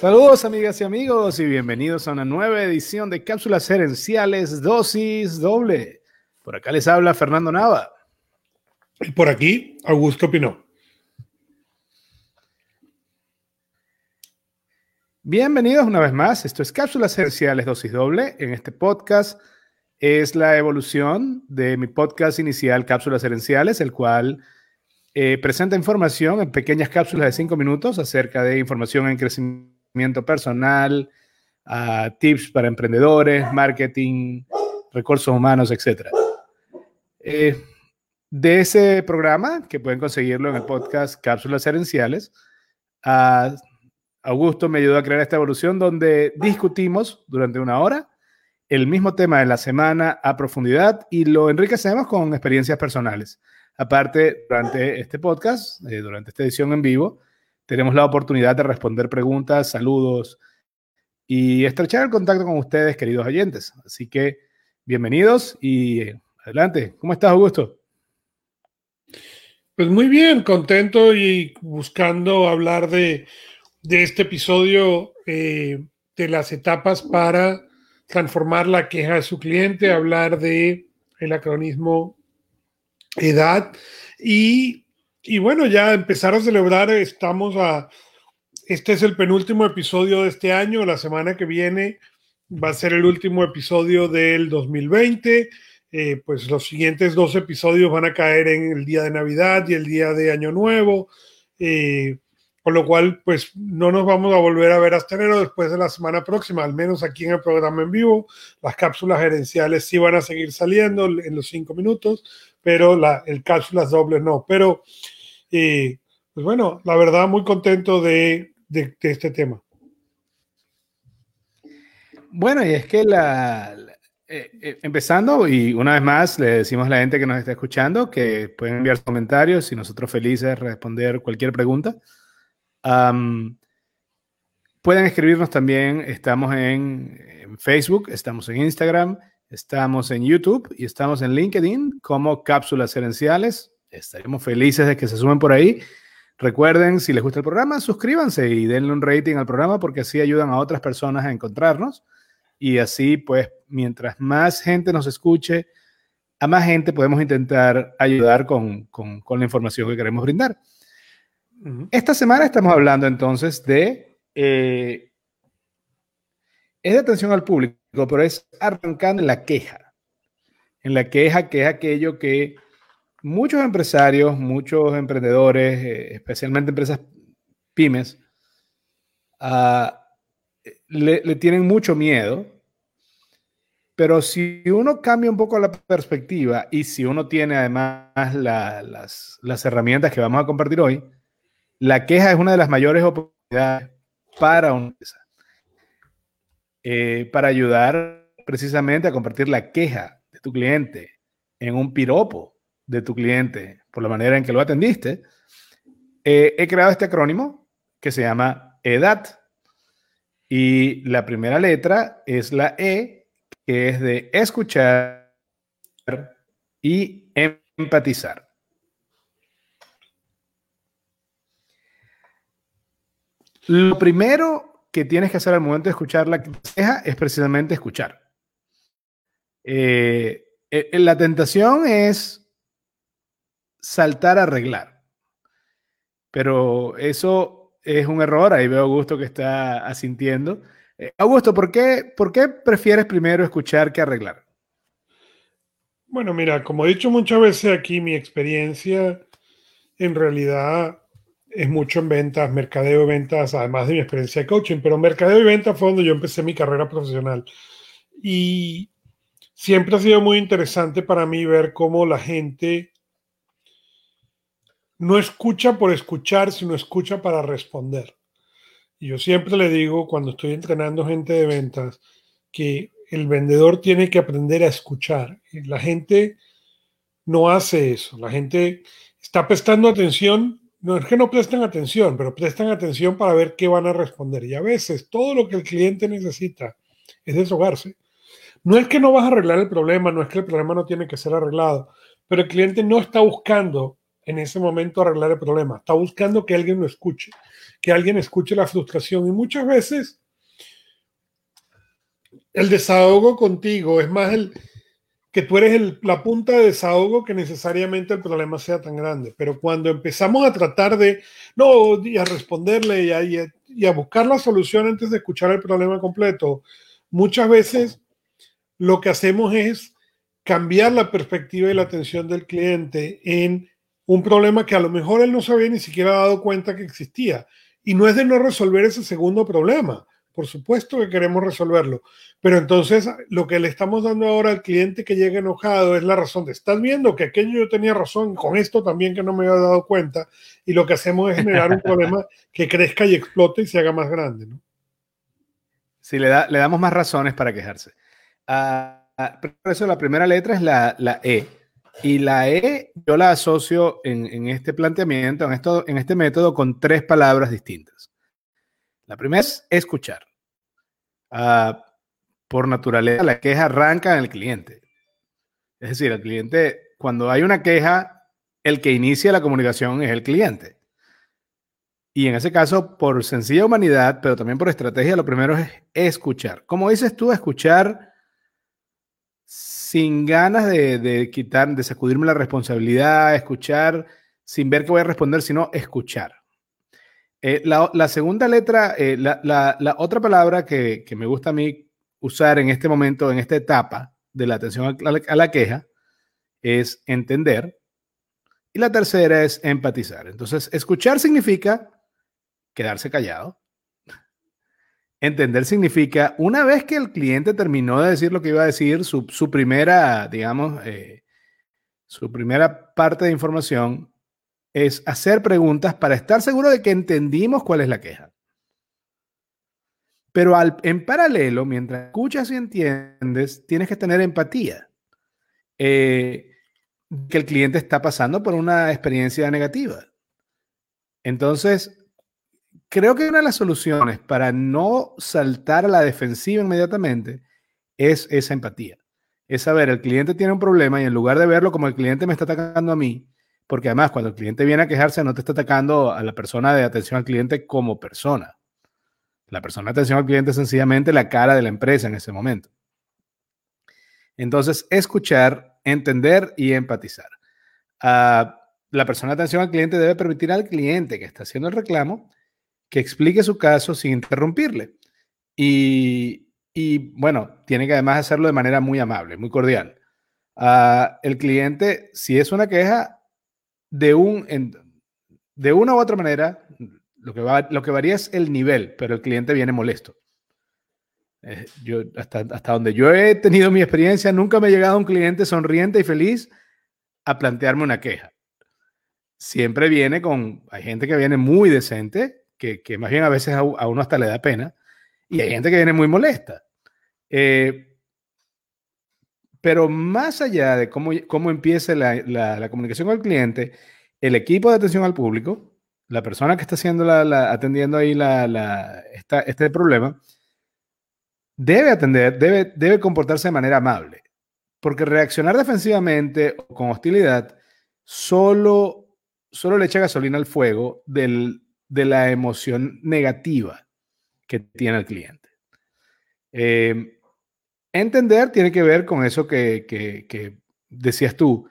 Saludos amigas y amigos y bienvenidos a una nueva edición de Cápsulas Gerenciales Dosis Doble. Por acá les habla Fernando Nava. Y por aquí, Augusto Pinó. Bienvenidos una vez más. Esto es Cápsulas Gerenciales Dosis Doble. En este podcast es la evolución de mi podcast inicial Cápsulas Gerenciales, el cual eh, presenta información en pequeñas cápsulas de cinco minutos acerca de información en crecimiento personal, tips para emprendedores, marketing, recursos humanos, etc. Eh, de ese programa, que pueden conseguirlo en el podcast Cápsulas Herenciales, Augusto me ayudó a crear esta evolución donde discutimos durante una hora el mismo tema de la semana a profundidad y lo enriquecemos con experiencias personales. Aparte, durante este podcast, eh, durante esta edición en vivo, tenemos la oportunidad de responder preguntas, saludos y estrechar el contacto con ustedes, queridos oyentes. Así que bienvenidos y eh, adelante. ¿Cómo estás, Augusto? Pues muy bien, contento y buscando hablar de, este episodio eh, de las etapas para transformar la queja de su cliente, hablar de el acronismo edad. Y, bueno, ya empezar a celebrar, estamos a, este es el penúltimo episodio de este año, la semana que viene va a ser el último episodio del 2020. Eh, pues los siguientes dos episodios van a caer en el día de Navidad y el día de Año Nuevo. Eh, con lo cual, pues no nos vamos a volver a ver hasta enero después de la semana próxima, al menos aquí en el programa en vivo. Las cápsulas gerenciales sí van a seguir saliendo en los cinco minutos, pero la, el cápsulas dobles no. Pero, eh, pues bueno, la verdad, muy contento de, de, este tema. Bueno, y es que la, eh, eh, empezando, y una vez más le decimos a la gente que nos está escuchando que pueden enviar comentarios y nosotros felices de responder cualquier pregunta. Pueden escribirnos también, estamos en, Facebook, estamos en Instagram, Estamos en YouTube y estamos en LinkedIn como Cápsulas Herenciales. Estaremos felices de que se sumen por ahí. Recuerden, si les gusta el programa, suscríbanse y denle un rating al programa porque así ayudan a otras personas a encontrarnos. Y así, pues, mientras más gente nos escuche, a más gente podemos intentar ayudar con, con la información que queremos brindar. Esta semana estamos hablando entonces de... Eh, es de atención al público pero es arrancando en la queja. En la queja, que es aquello que muchos empresarios, muchos emprendedores, eh, especialmente empresas pymes, ah, le, tienen mucho miedo. Pero si uno cambia un poco la perspectiva y si uno tiene además las, las herramientas que vamos a compartir hoy, la queja es una de las mayores oportunidades para una empresa. Eh, para ayudar precisamente a compartir la queja de tu cliente en un piropo de tu cliente por la manera en que lo atendiste, eh, he creado este acrónimo que se llama EDAT. Y la primera letra es la E, que es de escuchar y empatizar. Lo primero que tienes que hacer al momento de escuchar la queja es precisamente escuchar. Eh, eh, la tentación es saltar a arreglar, pero eso es un error. Ahí veo a Augusto que está asintiendo. Eh, Augusto, ¿por qué, ¿por qué prefieres primero escuchar que arreglar? Bueno, mira, como he dicho muchas veces aquí, mi experiencia en realidad es mucho en ventas, mercadeo y ventas, además de mi experiencia de coaching, pero mercadeo y ventas fue donde yo empecé mi carrera profesional. Y siempre ha sido muy interesante para mí ver cómo la gente no escucha por escuchar, sino escucha para responder. Y yo siempre le digo cuando estoy entrenando gente de ventas que el vendedor tiene que aprender a escuchar. la gente no hace eso. La gente está prestando atención no es que no presten atención, pero prestan atención para ver qué van a responder. Y a veces todo lo que el cliente necesita es deshogarse. No es que no vas a arreglar el problema, no es que el problema no tiene que ser arreglado, pero el cliente no está buscando en ese momento arreglar el problema, está buscando que alguien lo escuche, que alguien escuche la frustración y muchas veces el desahogo contigo es más el que tú eres la punta de desahogo que necesariamente el problema sea tan grande. Pero cuando empezamos a tratar de, no, y a responderle y a, y a buscar la solución antes de escuchar el problema completo, muchas veces lo que hacemos es cambiar la perspectiva y la atención del cliente en un problema que a lo mejor él no se había ni siquiera dado cuenta que existía. Y no es de no resolver ese segundo problema, por supuesto que queremos resolverlo, pero entonces lo que le estamos dando ahora al cliente que llega enojado es la razón de, estás viendo que aquello yo tenía razón, con esto también que no me había dado cuenta, y lo que hacemos es generar un problema que crezca y explote y se haga más grande. ¿no? Sí, le, da, le damos más razones para quejarse. Uh, por eso la primera letra es la, la, E. Y la E yo la asocio en, en este planteamiento, en, esto, en este método, con tres palabras distintas. La primera es escuchar. Uh, por naturaleza, la queja arranca en el cliente. Es decir, el cliente, cuando hay una queja, el que inicia la comunicación es el cliente. Y en ese caso, por sencilla humanidad, pero también por estrategia, lo primero es escuchar. Como dices tú, escuchar sin ganas de, quitar, de sacudirme la responsabilidad, escuchar sin ver qué voy a responder, sino escuchar. Eh, la, segunda letra, eh, la, otra palabra que, me gusta a mí usar en este momento, en esta etapa de la atención a la queja, es entender. Y la tercera es empatizar. Entonces, escuchar significa quedarse callado. Entender significa, una vez que el cliente terminó de decir lo que iba a decir, su, primera, digamos, eh, su primera parte de información es hacer preguntas para estar seguro de que entendimos cuál es la queja. Pero al, en paralelo, mientras escuchas y entiendes, tienes que tener empatía. Eh, que el cliente está pasando por una experiencia negativa. Entonces, creo que una de las soluciones para no saltar a la defensiva inmediatamente es esa empatía. Es saber, el cliente tiene un problema y en lugar de verlo como el cliente me está atacando a mí, porque además cuando el cliente viene a quejarse no te está atacando a la persona de atención al cliente como persona. La persona de atención al cliente es sencillamente la cara de la empresa en ese momento. Entonces, escuchar, entender y empatizar. Uh, la persona de atención al cliente debe permitir al cliente que está haciendo el reclamo que explique su caso sin interrumpirle. Y, bueno, tiene que además hacerlo de manera muy amable, muy cordial. Uh, el cliente, si es una queja, de, un, de una u otra manera, lo que, va, lo que varía es el nivel, pero el cliente viene molesto. Eh, yo, hasta, hasta donde yo he tenido mi experiencia, nunca me ha llegado un cliente sonriente y feliz a plantearme una queja. Siempre viene con, hay gente que viene muy decente, que, más bien a veces a, uno hasta le da pena, y hay gente que viene muy molesta. Eh, pero más allá de cómo, cómo empiece la, la, comunicación con el cliente, el equipo de atención al público, la persona que está haciendo la, atendiendo ahí la, este problema, debe atender, debe, debe comportarse de manera amable. Porque reaccionar defensivamente o con hostilidad solo, solo le echa gasolina al fuego del, de la emoción negativa que tiene el cliente. Eh, entender tiene que ver con eso que, decías tú.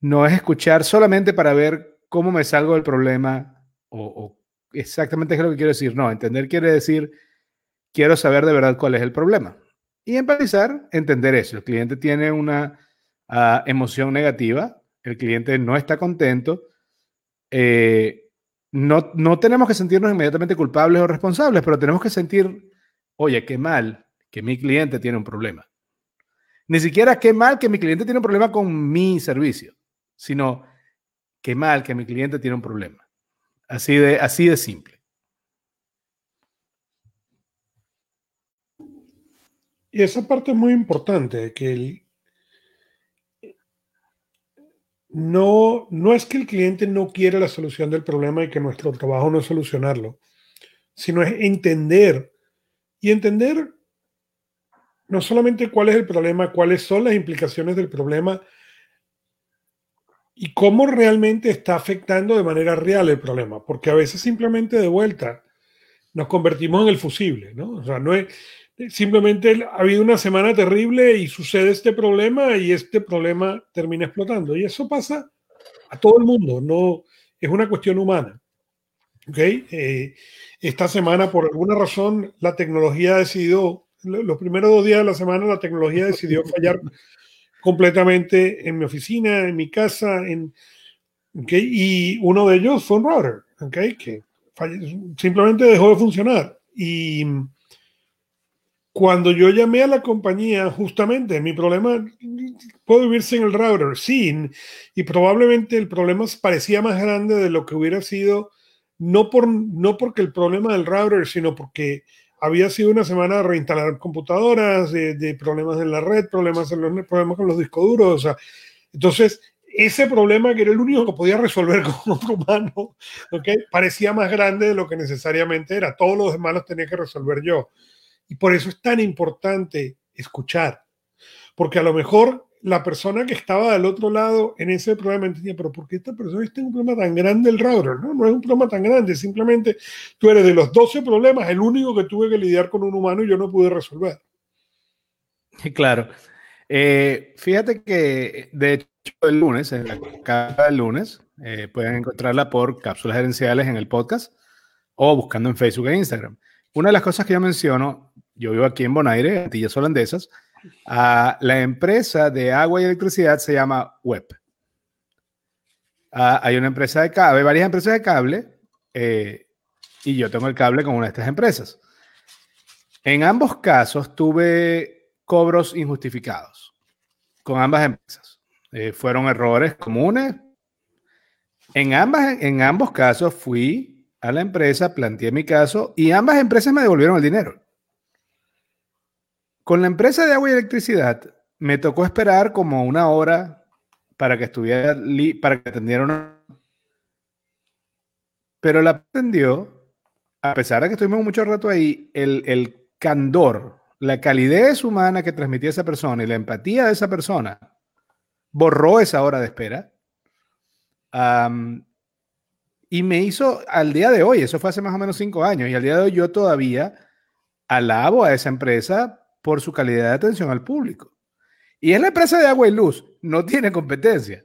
No es escuchar solamente para ver cómo me salgo del problema o, exactamente qué es lo que quiero decir. No, entender quiere decir quiero saber de verdad cuál es el problema. Y empatizar, entender eso. El cliente tiene una ah, emoción negativa, el cliente no está contento. Eh, no, no tenemos que sentirnos inmediatamente culpables o responsables, pero tenemos que sentir, oye, qué mal que mi cliente tiene un problema. Ni siquiera qué mal que mi cliente tiene un problema con mi servicio, sino qué mal que mi cliente tiene un problema. Así de, así de simple. Y esa parte es muy importante, que el, no, no es que el cliente no quiere la solución del problema y que nuestro trabajo no es solucionarlo, sino es entender y entender no solamente cuál es el problema, cuáles son las implicaciones del problema y cómo realmente está afectando de manera real el problema, porque a veces simplemente de vuelta nos convertimos en el fusible, ¿no? O sea, no es simplemente ha habido una semana terrible y sucede este problema y este problema termina explotando y eso pasa a todo el mundo, no es una cuestión humana. ¿Ok? Eh, esta semana, por alguna razón, la tecnología decidió, los primeros dos días de la semana, la tecnología decidió fallar completamente en mi oficina, en mi casa, en, y uno de ellos fue un router, ¿okay? que simplemente dejó de funcionar. Y cuando yo llamé a la compañía, justamente mi problema, puedo vivir sin el router, sí, y probablemente el problema parecía más grande de lo que hubiera sido, no, por, no porque el problema del router, sino porque había sido una semana de reinstalar computadoras, de, problemas en la red, problemas, en los, problemas con los discos duros. entonces, ese problema que era el único que podía resolver con otro humano, ¿okay? parecía más grande de lo que necesariamente era. Todos los demás los tenía que resolver yo. Y por eso es tan importante escuchar. Porque a lo mejor la persona que estaba del otro lado en ese problema entendía, pero ¿por qué esta persona tiene un problema tan grande el router? No, no es un problema tan grande, simplemente tú eres de los 12 problemas el único que tuve que lidiar con un humano y yo no pude resolver. Claro. Eh, fíjate que de hecho el lunes, en la cada del lunes, eh, pueden encontrarla por cápsulas gerenciales en el podcast o buscando en Facebook e Instagram. Una de las cosas que yo menciono, yo vivo aquí en Bonaire, Antillas Holandesas, la empresa de agua y electricidad se llama Web. hay una empresa de cable, varias empresas de cable, eh, y yo tengo el cable con una de estas empresas. En ambos casos tuve cobros injustificados con ambas empresas. Eh, fueron errores comunes. En, ambas, en ambos casos fui a la empresa, planteé mi caso y ambas empresas me devolvieron el dinero. Con la empresa de agua y electricidad me tocó esperar como una hora para que estuviera para que atendiera una. Pero la atendió, a pesar de que estuvimos mucho rato ahí, el, el candor, la calidez humana que transmitía esa persona y la empatía de esa persona borró esa hora de espera. y me hizo al día de hoy, eso fue hace más o menos cinco años, y al día de hoy yo todavía alabo a esa empresa por su calidad de atención al público. Y es la empresa de agua y luz, no tiene competencia.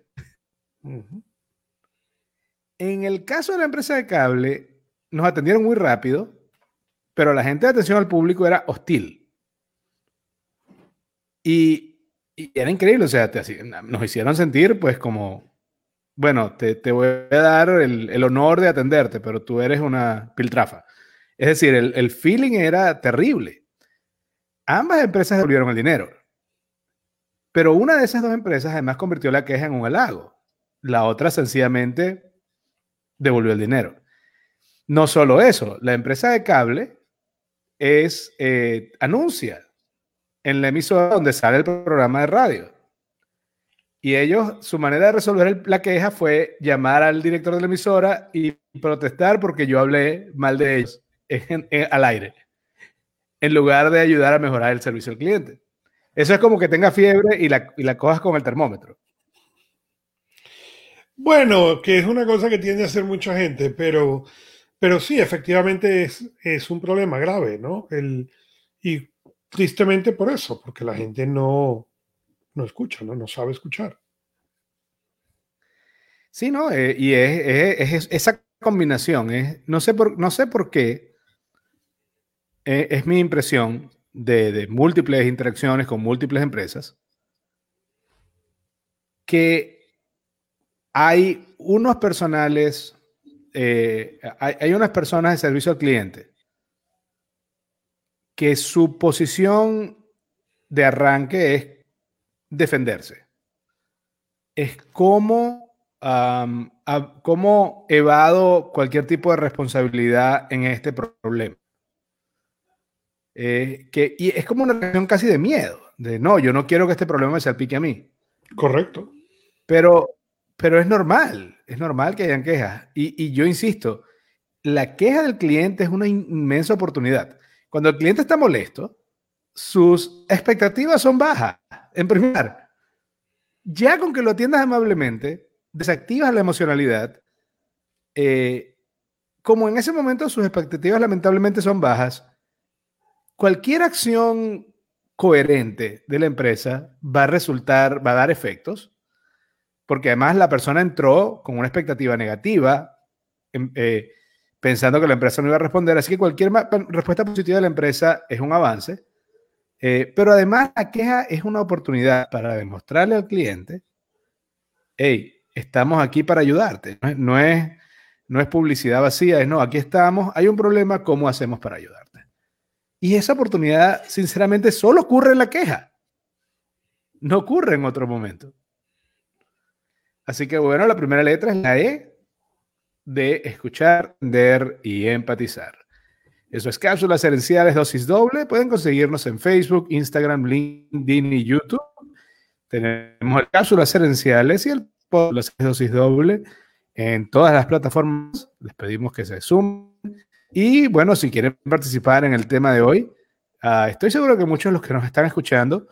En el caso de la empresa de cable, nos atendieron muy rápido, pero la gente de atención al público era hostil. Y, era increíble, o sea, nos hicieron sentir pues como, bueno, te, voy a dar el, honor de atenderte, pero tú eres una piltrafa. Es decir, el, el feeling era terrible. Ambas empresas devolvieron el dinero. Pero una de esas dos empresas además convirtió la queja en un halago. La otra sencillamente devolvió el dinero. No solo eso, la empresa de cable es eh, anuncia en la emisora donde sale el programa de radio. Y ellos, su manera de resolver la queja fue llamar al director de la emisora y protestar porque yo hablé mal de ellos al aire en lugar de ayudar a mejorar el servicio al cliente. Eso es como que tenga fiebre y la, y la cojas con el termómetro. Bueno, que es una cosa que tiende a hacer mucha gente, pero, pero sí, efectivamente es, es un problema grave, ¿no? El, y tristemente por eso, porque la gente no, no escucha, ¿no? No sabe escuchar. Sí, ¿no? Eh, y es, es, esa combinación. Es, no, sé por, no sé por qué eh, es mi impresión de, múltiples interacciones con múltiples empresas, que hay unos personales, eh, hay, unas personas de servicio al cliente que su posición de arranque es defenderse. Es como, como evado cualquier tipo de responsabilidad en este problema. Eh, que, y es como una reacción casi de miedo, de no, yo no quiero que este problema me salpique a mí. Correcto. Pero, pero es normal, es normal que hayan quejas. Y, y yo insisto, la queja del cliente es una inmensa oportunidad. Cuando el cliente está molesto, sus expectativas son bajas. En primer lugar, ya con que lo atiendas amablemente, desactivas la emocionalidad, eh, como en ese momento sus expectativas lamentablemente son bajas, cualquier acción coherente de la empresa va a resultar, va a dar efectos, porque además la persona entró con una expectativa negativa, em, eh, pensando que la empresa no iba a responder, así que cualquier respuesta positiva de la empresa es un avance, eh, pero además la queja es una oportunidad para demostrarle al cliente, hey, estamos aquí para ayudarte, no es, no es publicidad vacía, es no, aquí estamos, hay un problema, ¿cómo hacemos para ayudarte? Y esa oportunidad, sinceramente, solo ocurre en la queja. No ocurre en otro momento. Así que bueno, la primera letra es la E de escuchar, entender y empatizar. Eso es Cápsulas Herenciales Dosis Doble. Pueden conseguirnos en Facebook, Instagram, LinkedIn y YouTube. Tenemos el Cápsulas Herenciales y el podcast Dosis Doble en todas las plataformas. Les pedimos que se sumen y bueno, si quieren participar en el tema de hoy, uh, estoy seguro que muchos de los que nos están escuchando,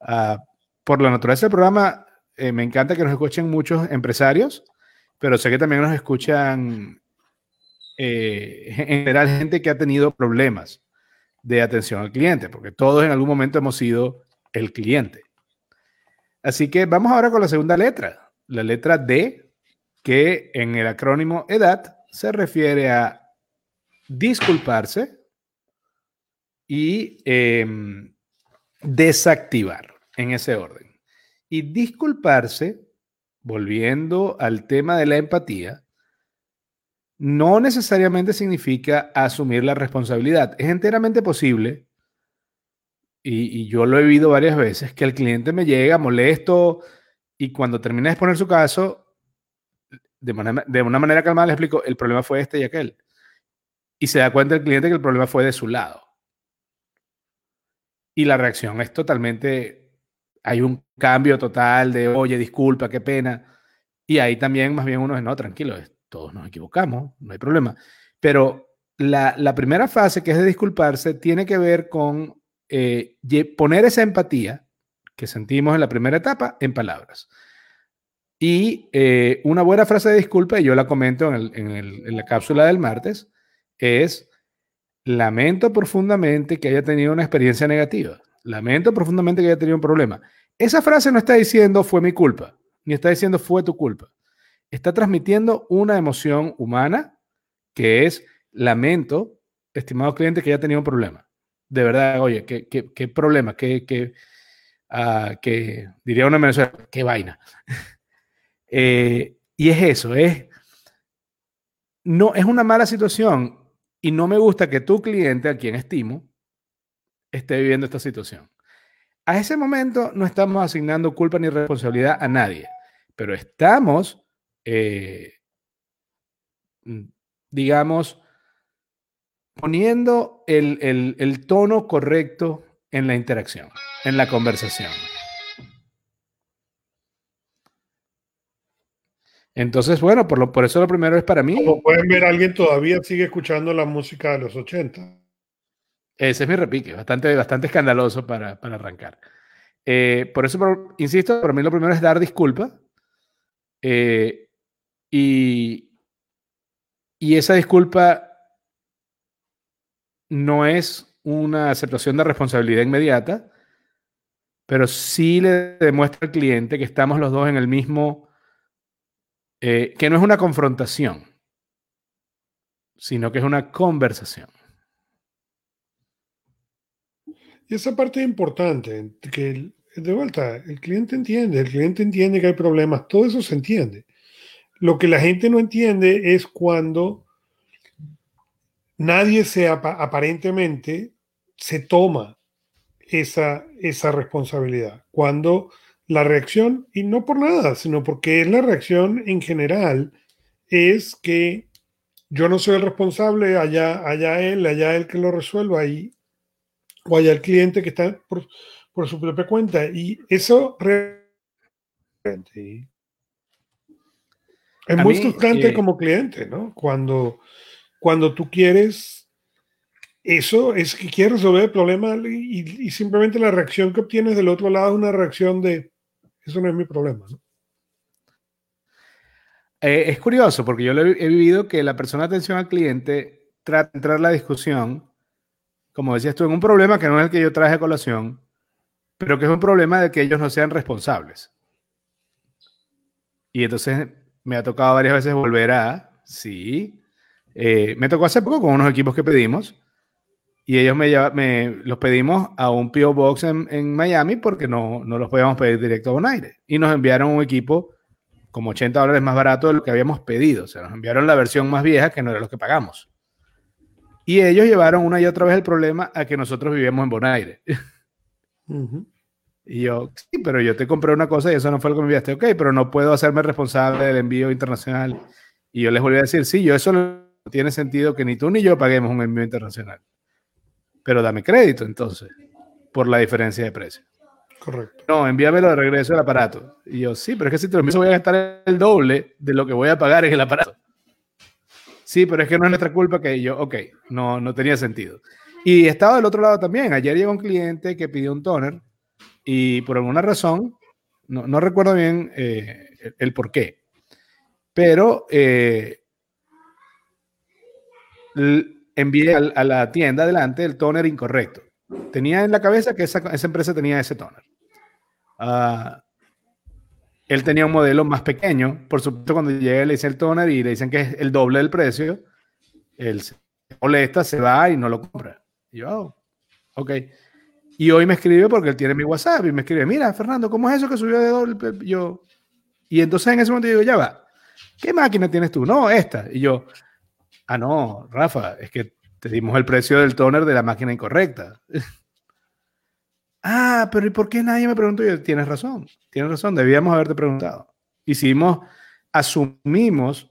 uh, por la naturaleza del programa, eh, me encanta que nos escuchen muchos empresarios, pero sé que también nos escuchan eh, en general gente que ha tenido problemas de atención al cliente, porque todos en algún momento hemos sido el cliente. Así que vamos ahora con la segunda letra, la letra D, que en el acrónimo EDAT se refiere a disculparse y em, desactivar en ese orden. Y disculparse, volviendo al tema de la empatía, no necesariamente significa asumir la responsabilidad. Es enteramente posible, y, yo lo he vivido varias veces, que el cliente me llega molesto y cuando termina de exponer su caso, de, de una manera calmada le explico, el problema fue este y aquel y se da cuenta el cliente que el problema fue de su lado. Y la reacción es totalmente, hay un cambio total de, oye, disculpa, qué pena. Y ahí también más bien uno es, no, tranquilo, todos nos equivocamos, no hay problema. Pero la, primera fase, que es de disculparse, tiene que ver con eh, poner esa empatía que sentimos en la primera etapa en palabras. Y eh, una buena frase de disculpa, y yo la comento en la cápsula del martes, es lamento profundamente que haya tenido una experiencia negativa. Lamento profundamente que haya tenido un problema. Esa frase no está diciendo fue mi culpa, ni está diciendo fue tu culpa. Está transmitiendo una emoción humana que es lamento, estimado cliente, que haya tenido un problema. De verdad, oye, qué, qué, problema, qué, qué, uh, diría una Venezuela, qué vaina. Eh, y es eso, es, no, es una mala situación y no me gusta que tu cliente, a quien estimo, esté viviendo esta situación. A ese momento no estamos asignando culpa ni responsabilidad a nadie, pero estamos, eh, digamos, poniendo el tono correcto en la interacción, en la conversación. Entonces, bueno, por, lo, por eso lo primero es para mí. Como pueden ver, alguien todavía sigue escuchando la música de los 80. Ese es mi repique, bastante, bastante escandaloso para, para arrancar. Eh, por eso, insisto, para mí lo primero es dar disculpa. Eh, y, y esa disculpa no es una aceptación de responsabilidad inmediata, pero sí le demuestra al cliente que estamos los dos en el mismo eh, que no es una confrontación, sino que es una conversación. Y esa parte es importante, que de vuelta, el cliente entiende, el cliente entiende que hay problemas, todo eso se entiende. Lo que la gente no entiende es cuando nadie se aparentemente se toma esa, esa responsabilidad. Cuando la reacción, y no por nada, sino porque es la reacción en general, es que yo no soy el responsable, allá, allá él, allá él que lo resuelva, ahí, o allá el cliente que está por, su propia cuenta. Y eso es muy frustrante eh, como cliente, ¿no? Cuando, cuando tú quieres eso, es que quieres resolver el problema y, y simplemente la reacción que obtienes del otro lado es una reacción de eso no es mi problema. Eh, es curioso porque yo he, vivido que la persona de atención al cliente trata de entrar la discusión, como decías tú, en un problema que no es el que yo traje a colación, pero que es un problema de que ellos no sean responsables. Y entonces me ha tocado varias veces volver a, sí, eh, me tocó hace poco con unos equipos que pedimos y ellos me, me los pedimos a un PO Box en, en Miami porque no, no, los podíamos pedir directo a Bonaire. Y nos enviaron un equipo como 80 dólares más barato de lo que habíamos pedido. O sea, nos enviaron la versión más vieja que no era lo que pagamos. Y ellos llevaron una y otra vez el problema a que nosotros vivíamos en Bonaire. Y yo, sí, pero yo te compré una cosa y eso no fue lo que me enviaste. Ok, pero no puedo hacerme responsable del envío internacional. Y yo les volví a decir, sí, yo eso no tiene sentido que ni tú ni yo paguemos un envío internacional. Pero dame crédito entonces, por la diferencia de precio. Correcto. No, envíamelo de regreso el aparato. Y yo, sí, pero es que si te lo envío voy a gastar el doble de lo que voy a pagar en el aparato. Sí, pero es que no es nuestra culpa que yo, ok, no, no tenía sentido. Y estaba del otro lado también. Ayer llegó un cliente que pidió un toner y por alguna razón, no, no recuerdo bien eh, el, por qué, pero eh, envié a, la tienda adelante el toner incorrecto. Tenía en la cabeza que esa, esa empresa tenía ese toner. Ah, él tenía un modelo más pequeño. Por supuesto, cuando llega le dice el toner y le dicen que es el doble del precio, él se molesta, se va y no lo compra. Y yo, oh, ok. Y hoy me escribe porque él tiene mi WhatsApp y me escribe, mira, Fernando, ¿cómo es eso que subió de doble? Yo, y entonces en ese momento digo, ya va, ¿qué máquina tienes tú? No, esta. Y yo, ah, no, Rafa, es que te dimos el precio del toner de la máquina incorrecta. ah, pero ¿y por qué nadie me preguntó? yo, tienes razón, tienes razón, debíamos haberte preguntado. Hicimos, asumimos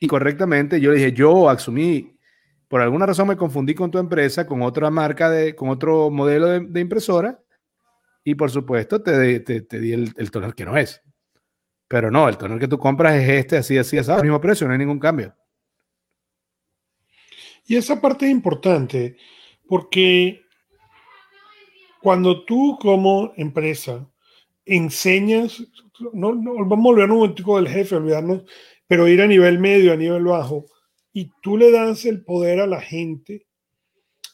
incorrectamente, yo le dije, yo asumí, por alguna razón me confundí con tu empresa, con otra marca, de, con otro modelo de, impresora, y por supuesto te, di el, el toner que no es. Pero no, el toner que tú compras es este, así, así, así, al mismo precio, no hay ningún cambio. Y esa parte es importante porque cuando tú como empresa enseñas, no, vamos a volver un momentico del jefe, olvidarnos, pero ir a nivel medio, a nivel bajo, y tú le das el poder a la gente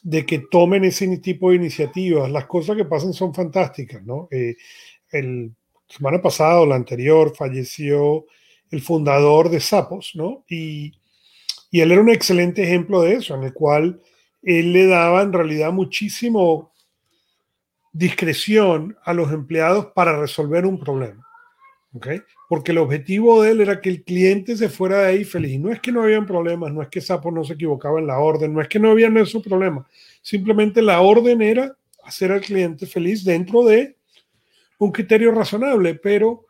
de que tomen ese tipo de iniciativas, las cosas que pasan son fantásticas, ¿no? Eh, el semana pasada la anterior falleció el fundador de Sapos, ¿no? Y y él era un excelente ejemplo de eso, en el cual él le daba en realidad muchísimo discreción a los empleados para resolver un problema. ¿okay? Porque el objetivo de él era que el cliente se fuera de ahí feliz. Y no es que no habían problemas, no es que Sapo no se equivocaba en la orden, no es que no habían esos problemas. Simplemente la orden era hacer al cliente feliz dentro de un criterio razonable, pero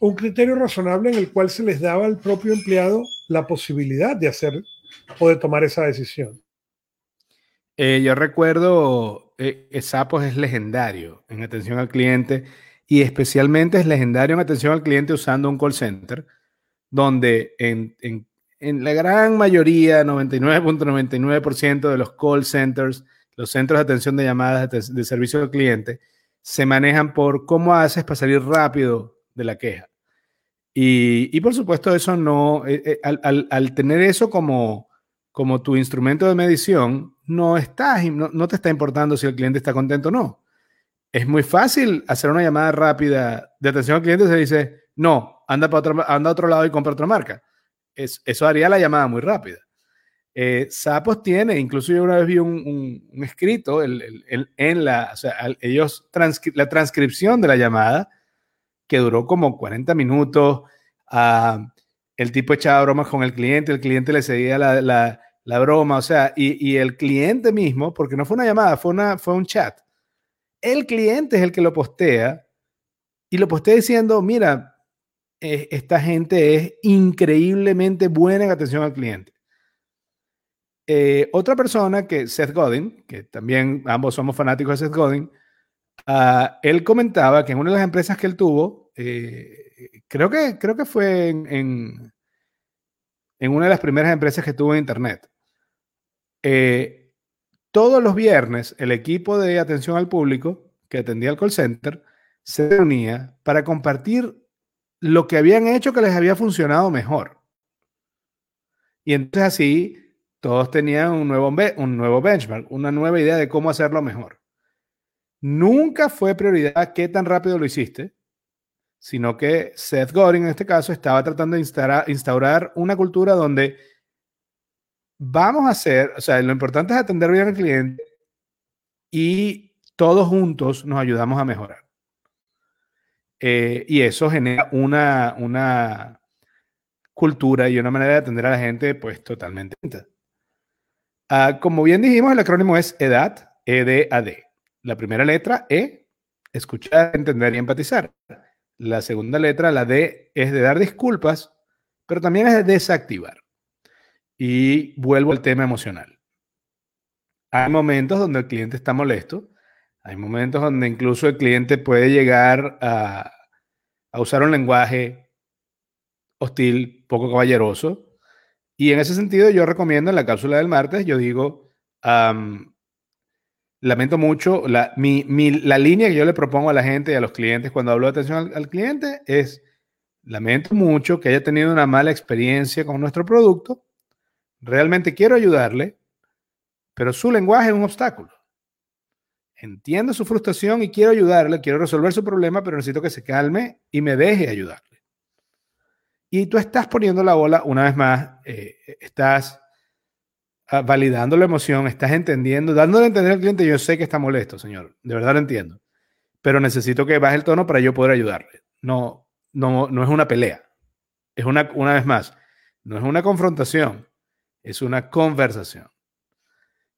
un criterio razonable en el cual se les daba al propio empleado la posibilidad de hacer o de tomar esa decisión. Eh, yo recuerdo, eh, Sapos es legendario en atención al cliente y especialmente es legendario en atención al cliente usando un call center, donde en, en, la gran mayoría, 99.99% de los call centers, los centros de atención de llamadas de, de servicio al cliente, se manejan por cómo haces para salir rápido de la queja. Y, por supuesto, eso no, eh, eh, al, tener eso como, como tu instrumento de medición, no, estás, no, te está importando si el cliente está contento o no. Es muy fácil hacer una llamada rápida de atención al cliente y se dice, no, anda, para otro, anda a otro lado y compra otra marca. Es, eso haría la llamada muy rápida. Eh, Sapos tiene, incluso yo una vez vi un, escrito en la, o sea, ellos, la transcripción de la llamada duró como 40 minutos. El tipo echaba bromas con el cliente, el cliente le seguía la, la, broma, o sea, y, el cliente mismo, porque no fue una llamada, fue, una, fue un chat. El cliente es el que lo postea y lo postea diciendo, mira, eh, esta gente es increíblemente buena en atención al cliente. Eh, otra persona que Seth Godin, que también ambos somos fanáticos de Seth Godin, Ah, él comentaba que en una de las empresas que él tuvo, eh, creo, que, creo que fue en, en, una de las primeras empresas que tuvo en Internet, eh, todos los viernes el equipo de atención al público que atendía el call center se reunía para compartir lo que habían hecho que les había funcionado mejor. Y entonces así todos tenían un nuevo, un nuevo benchmark, una nueva idea de cómo hacerlo mejor. Nunca fue prioridad qué tan rápido lo hiciste, sino que Seth Godin en este caso estaba tratando de instaurar, una cultura donde vamos a hacer, o sea, lo importante es atender bien al cliente y todos juntos nos ayudamos a mejorar. Eh, y eso genera una, una cultura y una manera de atender a la gente pues totalmente. Ah, como bien dijimos, el acrónimo es EDAD, E-D-A-D. La primera letra, E, escuchar, entender y empatizar. La segunda letra, la D, es de dar disculpas, pero también es de desactivar. Y vuelvo al tema emocional. Hay momentos donde el cliente está molesto, hay momentos donde incluso el cliente puede llegar a, a usar un lenguaje hostil, poco caballeroso, y en ese sentido yo recomiendo en la cápsula del martes, yo digo, lamento mucho, la, la línea que yo le propongo a la gente y a los clientes cuando hablo de atención al, cliente es, lamento mucho que haya tenido una mala experiencia con nuestro producto, realmente quiero ayudarle, pero su lenguaje es un obstáculo. Entiendo su frustración y quiero ayudarle, quiero resolver su problema, pero necesito que se calme y me deje ayudarle. Y tú estás poniendo la bola una vez más, eh, estás validando la emoción, estás entendiendo, dándole a entender al cliente, yo sé que está molesto, señor, de verdad lo entiendo, pero necesito que baje el tono para yo poder ayudarle. No, no, no es una pelea, es una, una vez más, no es una confrontación, es una conversación.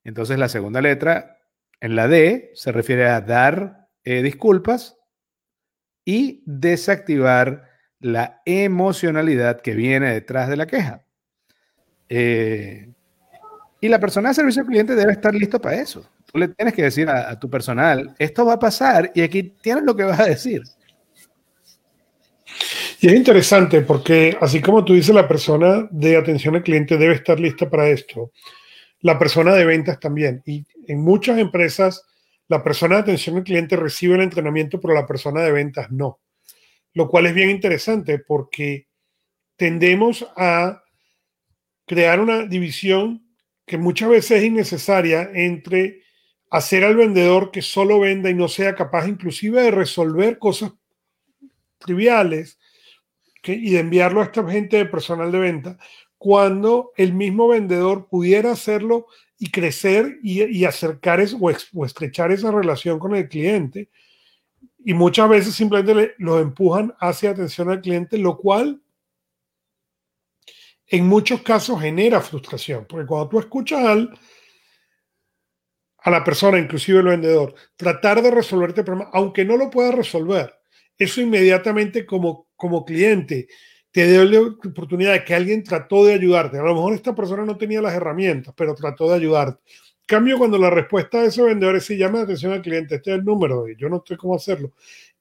Entonces la segunda letra, en la D, se refiere a dar eh, disculpas y desactivar la emocionalidad que viene detrás de la queja. Eh, y la persona de servicio al cliente debe estar listo para eso. Tú le tienes que decir a, tu personal, esto va a pasar y aquí tienes lo que vas a decir. Y es interesante porque así como tú dices, la persona de atención al cliente debe estar lista para esto. La persona de ventas también. Y en muchas empresas, la persona de atención al cliente recibe el entrenamiento, pero la persona de ventas no lo cual es bien interesante porque tendemos a crear una división que muchas veces es innecesaria entre hacer al vendedor que solo venda y no sea capaz inclusive de resolver cosas triviales y de enviarlo a esta gente de personal de venta, cuando el mismo vendedor pudiera hacerlo y crecer y, acercar o estrechar esa relación con el cliente. Y muchas veces simplemente lo empujan hacia atención al cliente, lo cual en muchos casos genera frustración, porque cuando tú escuchas a la persona, inclusive el vendedor, tratar de resolverte el problema, aunque no lo pueda resolver, eso inmediatamente como, como cliente te da la oportunidad de que alguien trató de ayudarte. A lo mejor esta persona no tenía las herramientas, pero trató de ayudarte. Cambio cuando la respuesta de ese vendedor es llama la atención al cliente, este es el número, yo no sé cómo hacerlo.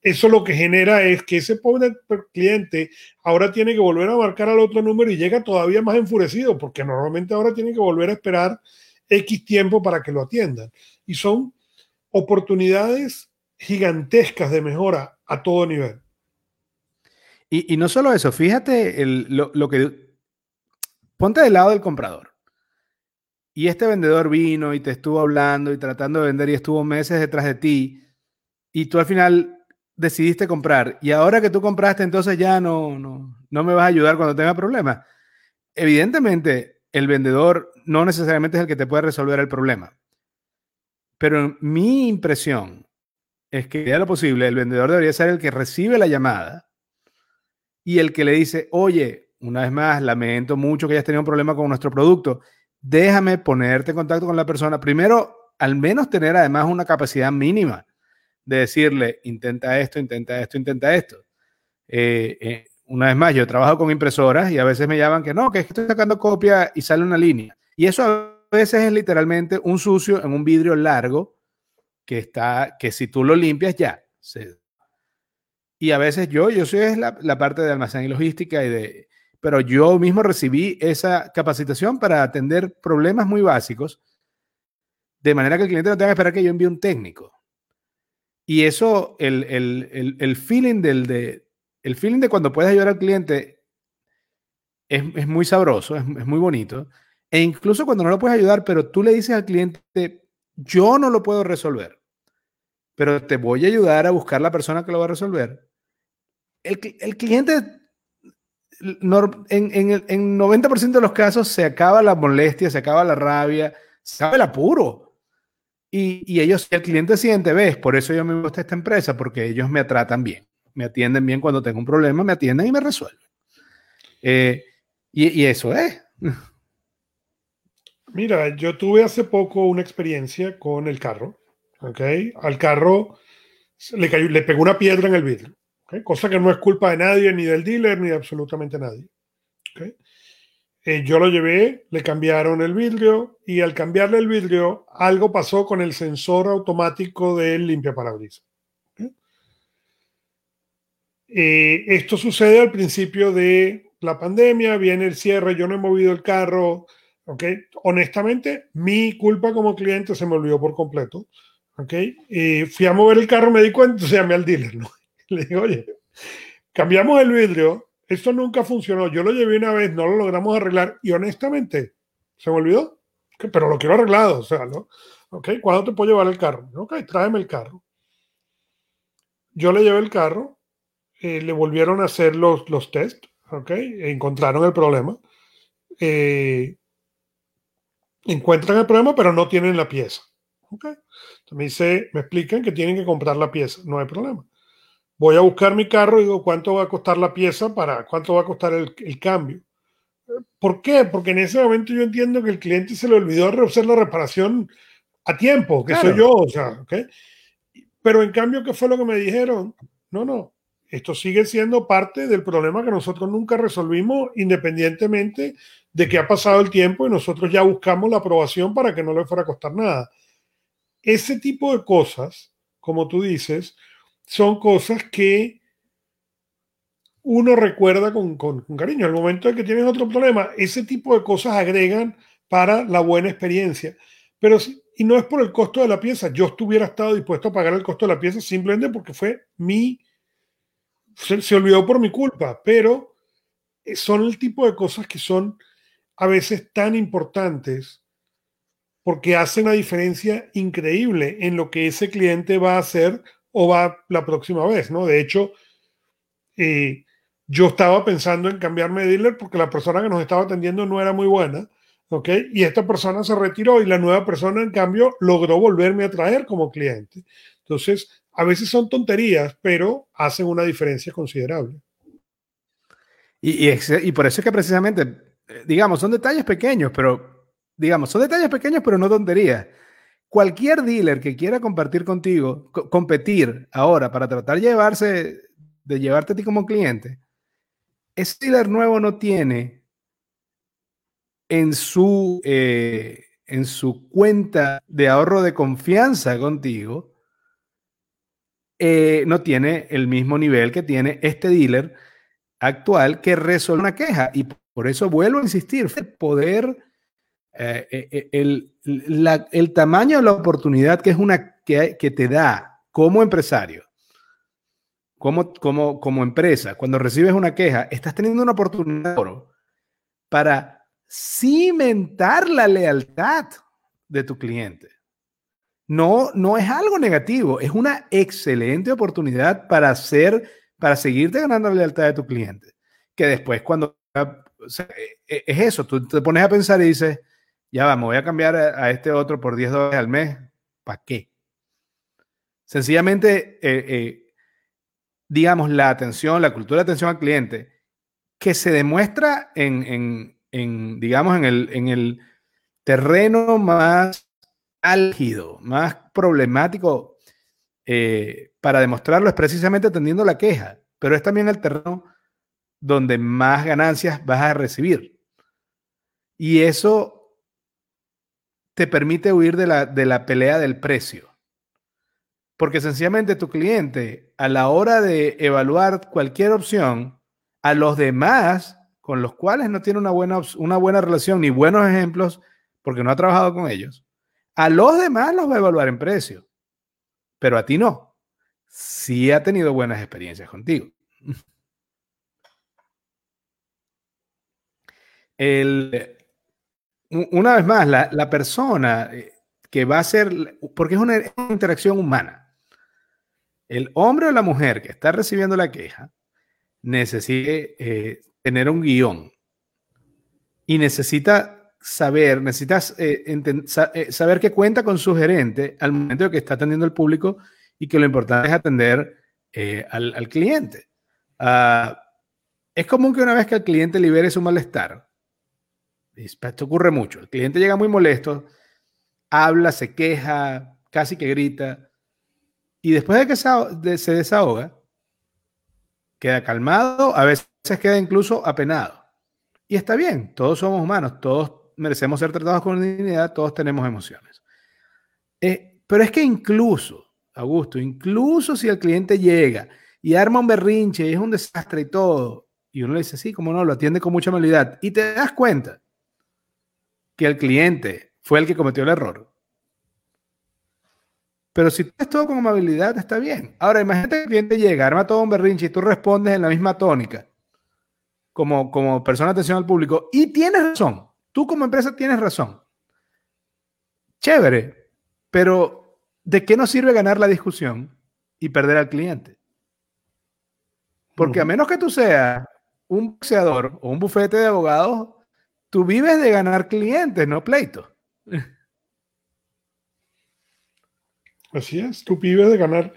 Eso lo que genera es que ese pobre cliente ahora tiene que volver a marcar al otro número y llega todavía más enfurecido, porque normalmente ahora tiene que volver a esperar X tiempo para que lo atiendan. Y son oportunidades gigantescas de mejora a todo nivel. Y, no solo eso, fíjate lo, lo que... Ponte del lado del comprador y este vendedor vino y te estuvo hablando y tratando de vender y estuvo meses detrás de ti y tú al final decidiste comprar y ahora que tú compraste entonces ya no, no, no me vas a ayudar cuando tenga problemas. Evidentemente, el vendedor no necesariamente es el que te puede resolver el problema. Pero mi impresión es que, ya lo posible, el vendedor debería ser el que recibe la llamada y el que le dice, oye, una vez más, lamento mucho que hayas tenido un problema con nuestro producto déjame ponerte en contacto con la persona. Primero, al menos tener además una capacidad mínima de decirle, intenta esto, intenta esto, intenta esto. Eh, eh, una vez más, yo trabajo con impresoras y a veces me llaman que no, que estoy sacando copia y sale una línea. Y eso a veces es literalmente un sucio en un vidrio largo que está, que si tú lo limpias ya. y a veces yo, yo soy la, la parte de almacén y logística y de, pero yo mismo recibí esa capacitación para atender problemas muy básicos, de manera que el cliente no tenga que esperar que yo envíe un técnico. Y eso, el, el, el, feeling del de el feeling de cuando puedes ayudar al cliente es, muy sabroso, es, es, muy bonito. E incluso cuando no lo puedes ayudar, pero tú le dices al cliente, yo no lo puedo resolver, pero te voy a ayudar a buscar la persona que lo va a resolver. El, el cliente, en, en, el, en 90% de los casos, se acaba la molestia, se acaba la rabia, se acaba el apuro. Y, ellos, el cliente siente, ves, por eso yo me gusta esta empresa, porque ellos me tratan bien, me atienden bien cuando tengo un problema, me atienden y me resuelven. Eh, y, eso es. Mira, yo tuve hace poco una experiencia con el carro. ¿ok? Al carro le, le pegó una piedra en el vidrio. Cosa que no es culpa de nadie, ni del dealer, ni de absolutamente nadie. Eh, yo lo llevé, le cambiaron el vidrio y al cambiarle el vidrio, algo pasó con el sensor automático del limpia parabrisas. Eh, esto sucede al principio de la pandemia, viene el cierre, yo no he movido el carro, ¿ok? Honestamente, mi culpa como cliente se me olvidó por completo, ¿ok? Y fui a mover el carro, me di cuenta, entonces llamé al dealer. Le digo, oye, cambiamos el vidrio, esto nunca funcionó, yo lo llevé una vez, no lo logramos arreglar y honestamente, se me olvidó, pero lo quiero arreglado, o sea, ¿no? ¿Ok? ¿Cuándo te puedo llevar el carro? Ok, tráeme el carro. Yo le llevé el carro, eh, le volvieron a hacer los, los test, ¿ok? encontraron el problema. Eh, encuentran el problema, pero no tienen la pieza. Entonces me, dice, me explican que tienen que comprar la pieza, no hay problema. Voy a buscar mi carro y digo, ¿cuánto va a costar la pieza para cuánto va a costar el, el cambio? ¿Por qué? Porque en ese momento yo entiendo que el cliente se le olvidó hacer la reparación a tiempo, que soy yo, o sea, ¿okay? Pero en cambio, ¿qué fue lo que me dijeron? No, no, esto sigue siendo parte del problema que nosotros nunca resolvimos independientemente de que ha pasado el tiempo y nosotros ya buscamos la aprobación para que no le fuera a costar nada. Ese tipo de cosas, como tú dices, son cosas que uno recuerda con, con, cariño. Al momento de que tienes otro problema, ese tipo de cosas agregan para la buena experiencia. Pero, y no es por el costo de la pieza. Yo estuviera estado dispuesto a pagar el costo de la pieza simplemente porque fue mi... Se, se olvidó por mi culpa, pero son el tipo de cosas que son a veces tan importantes porque hace una diferencia increíble en lo que ese cliente va a hacer o va la próxima vez, ¿no? De hecho, eh, yo estaba pensando en cambiarme de dealer porque la persona que nos estaba atendiendo no era muy buena, ¿ok? Y esta persona se retiró y la nueva persona, en cambio, logró volverme a traer como cliente. Entonces, a veces son tonterías, pero hacen una diferencia considerable. Y, y, y por eso es que precisamente eh, digamos, son detalles pequeños, pero, digamos, son detalles pequeños, pero no tonterías. Cualquier dealer que quiera compartir contigo, competir ahora para tratar de llevarse, de llevarte a ti como cliente, ese dealer nuevo no tiene en su, eh, en su cuenta de ahorro de confianza contigo, eh, no tiene el mismo nivel que tiene este dealer actual que resuelve una queja. Y por eso vuelvo a insistir, poder, eh, eh, eh, el, tamaño de la oportunidad que es una que, te da como empresario, como, como, empresa, cuando recibes una queja, estás teniendo una oportunidad para cimentar la lealtad de tu cliente. No, no es algo negativo, es una excelente oportunidad para hacer, para seguirte ganando la lealtad de tu cliente. Que después, cuando es eso, tú te pones a pensar y dices, ya va, me voy a cambiar a, este otro por 10 dólares al mes, ¿para qué? Sencillamente, eh, eh, digamos, la atención, la cultura de atención al cliente, que se demuestra en, digamos, en el, en el terreno más álgido, más problemático eh, para demostrarlo es precisamente atendiendo la queja, pero es también el terreno donde más ganancias vas a recibir. Y eso te permite huir de la, de la pelea del precio. Porque sencillamente tu cliente, a la hora de evaluar cualquier opción, a los demás con los cuales no tiene una buena, una buena relación ni buenos ejemplos, porque no ha trabajado con ellos, a los demás los va a evaluar en precio, pero a ti no. Sí ha tenido buenas experiencias contigo. El, una vez más, la, persona eh, que va a ser, porque es una, interacción humana, el hombre o la mujer que está recibiendo la queja necesita eh, tener un guion y necesita saber, eh, saber que cuenta con su gerente al momento de que está atendiendo al público y que lo importante es atender al, cliente. Ah, es común que una vez que el cliente libere su malestar, esto ocurre mucho. El cliente llega muy molesto, habla, se queja, casi que grita, y después de que se, desahoga, queda calmado, a veces queda incluso apenado. Y está bien, todos somos humanos, todos merecemos ser tratados con dignidad, todos tenemos emociones. Eh, pero es que incluso, Augusto, incluso si el cliente llega y arma un berrinche y es un desastre y todo, y uno le dice, sí, como no, lo atiende con mucha amabilidad, y te das cuenta que el cliente fue el que cometió el error. Pero si tú todo con amabilidad, está bien. Ahora, imagínate que el cliente llega, arma todo un berrinche y tú respondes en la misma tónica, como, como persona de atención al público, y tienes razón. Tú como empresa tienes razón. Chévere, pero ¿de qué nos sirve ganar la discusión y perder al cliente? Porque a menos que tú seas un boxeador o un bufete de abogados, Tú vives de ganar clientes, no pleito. Así es, tú vives de ganar,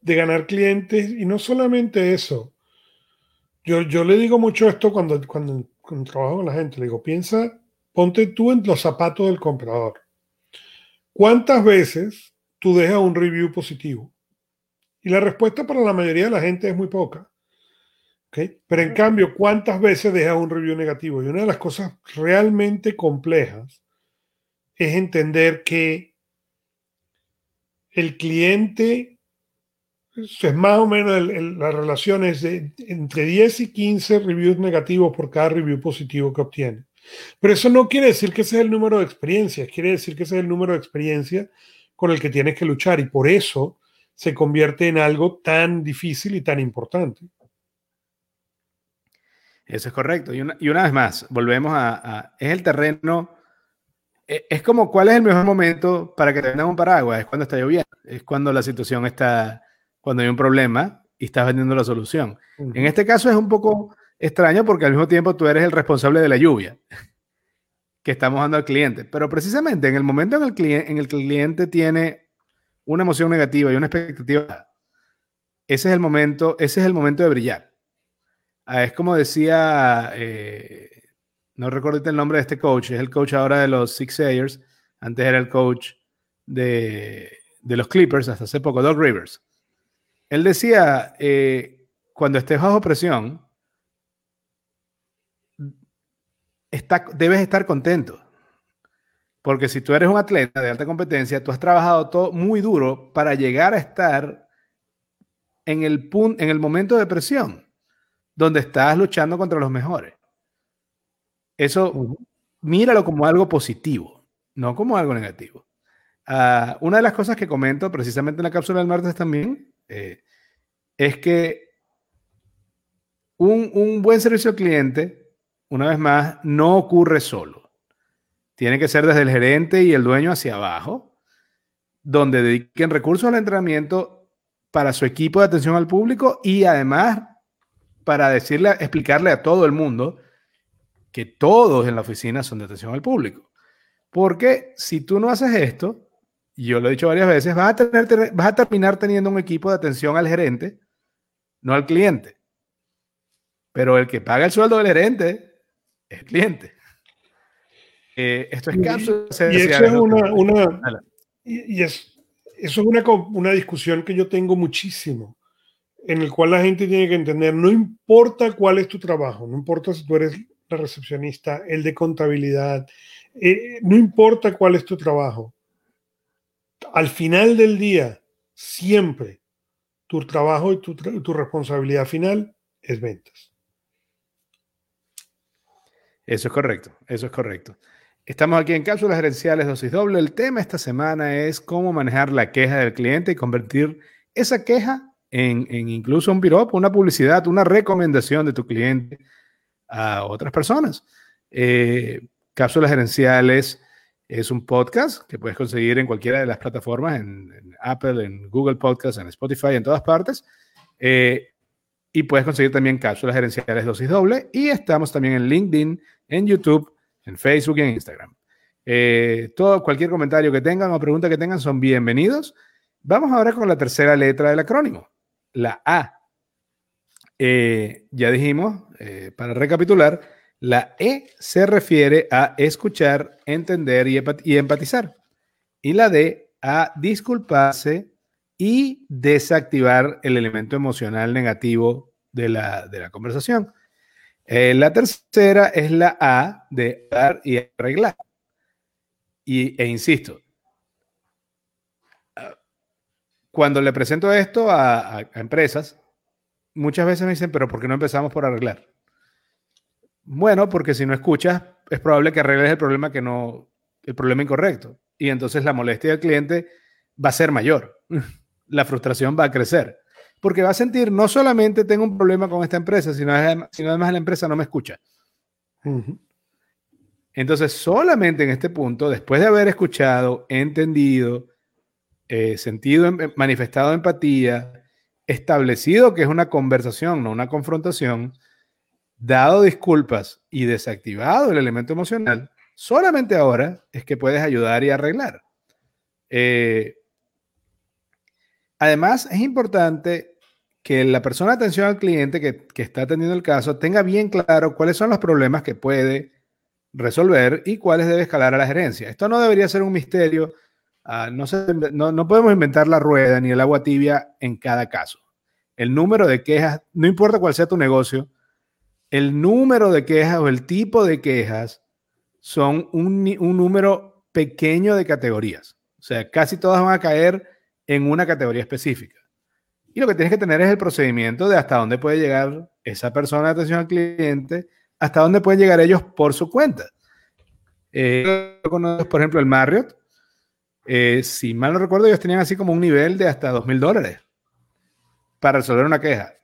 de ganar clientes y no solamente eso. Yo, yo le digo mucho esto cuando, cuando, cuando trabajo con la gente. Le digo, piensa, ponte tú en los zapatos del comprador. ¿Cuántas veces tú dejas un review positivo? Y la respuesta para la mayoría de la gente es muy poca. Pero en cambio, ¿cuántas veces dejas un review negativo? Y una de las cosas realmente complejas es entender que el cliente, es más o menos la relación de entre 10 y 15 reviews negativos por cada review positivo que obtiene. Pero eso no quiere decir que ese es el número de experiencias, quiere decir que ese es el número de experiencia con el que tienes que luchar y por eso se convierte en algo tan difícil y tan importante. Eso es correcto. Y una, y una vez más, volvemos a, Es el terreno. E, es, como cuál es el mejor momento para que te vendan un paraguas. Es cuando está lloviendo. Es cuando la situación está. Cuando hay un problema y estás vendiendo la solución. En este caso es un poco extraño porque al mismo tiempo tú eres el responsable de la lluvia que estamos dando al cliente. Pero precisamente en el momento en el, cliente, en el que el cliente tiene una emoción negativa y una expectativa, ese es el momento, ese es el momento de brillar. Ah, es como decía, eh, no recuerdo el nombre de este coach, es el coach ahora de los Six Sayers, antes era el coach de, los Clippers hasta hace poco, Doug Rivers. Él decía, eh, cuando estés bajo presión, debes estar contento. Porque si tú eres un atleta de alta competencia, tú has trabajado todo muy duro para llegar a estar en el, en el momento de presión donde estás luchando contra los mejores. Eso, míralo como algo positivo, no como algo negativo. Ah, una de las cosas que comento precisamente en la cápsula del martes también eh, es que un, un, buen servicio al cliente, una vez más, no ocurre solo. Tiene que ser desde el gerente y el dueño hacia abajo, donde dediquen recursos al entrenamiento para su equipo de atención al público y además para decirle, explicarle a todo el mundo que todos en la oficina son de atención al público. Porque si tú no haces esto, yo lo he dicho varias veces, vas a, tener, vas a terminar teniendo un equipo de atención al gerente, no al cliente. Pero el que paga el sueldo del gerente es el cliente. Eh, esto es cápsula. Y, eso es una, y, es, eso es una, una discusión que yo tengo muchísimo en el cual la gente tiene que entender, no importa cuál es tu trabajo, no importa si tú eres la recepcionista, el de contabilidad, eh, no importa cuál es tu trabajo. Al final del día, siempre tu trabajo y tu, tu responsabilidad final es ventas. Eso es correcto, eso es correcto. Estamos aquí en Cápsulas Gerenciales Dosis Doble. El tema esta semana es cómo manejar la queja del cliente y convertir esa queja en, incluso un piropo, una publicidad, una recomendación de tu cliente a otras personas. Eh, Cápsulas Gerenciales es un podcast que puedes conseguir en cualquiera de las plataformas, en, Apple, en Google Podcast, en Spotify, en todas partes. Eh, y puedes conseguir también cápsulas gerenciales dosis doble. Y estamos también en LinkedIn, en YouTube, en Facebook y en Instagram. Eh, todo, cualquier comentario que tengan o pregunta que tengan son bienvenidos. Vamos ahora con la tercera letra del acrónimo, la A. Eh, ya dijimos, eh, para recapitular, la E se refiere a escuchar, entender y, empatizar. Y la D a disculparse y desactivar el elemento emocional negativo de la, conversación. Eh, la tercera es la A de dar y arreglar. Y, e insisto, cuando le presento esto a, a, empresas, muchas veces me dicen, pero ¿por qué no empezamos por arreglar? Bueno, porque si no escuchas, es probable que arregles el problema que no, el problema incorrecto. Y entonces la molestia del cliente va a ser mayor. la frustración va a crecer. Porque va a sentir, no solamente tengo un problema con esta empresa, sino, sino además la empresa no me escucha. Entonces, solamente en este punto, después de haber escuchado, entendido, eh, sentido, em, manifestado empatía, establecido que es una conversación, no una confrontación, dado disculpas y desactivado el elemento emocional, solamente ahora es que puedes ayudar y arreglar. Eh, Además, es importante que la persona de atención al cliente que, está atendiendo el caso tenga bien claro cuáles son los problemas que puede resolver y cuáles debe escalar a la gerencia. Esto no debería ser un misterio. Ah, no, no, podemos inventar la rueda ni el agua tibia en cada caso. El número de quejas, no importa cuál sea tu negocio, el número de quejas o el tipo de quejas son un, un número pequeño de categorías. O sea, casi todas van a caer en una categoría específica. Y lo que tienes que tener es el procedimiento de hasta dónde puede llegar esa persona de atención al cliente, hasta dónde pueden llegar ellos por su cuenta. Eh, por ejemplo, el Marriott. Eh, si mal no recuerdo, ellos tenían así como un nivel de hasta dos mil dólares para resolver una queja.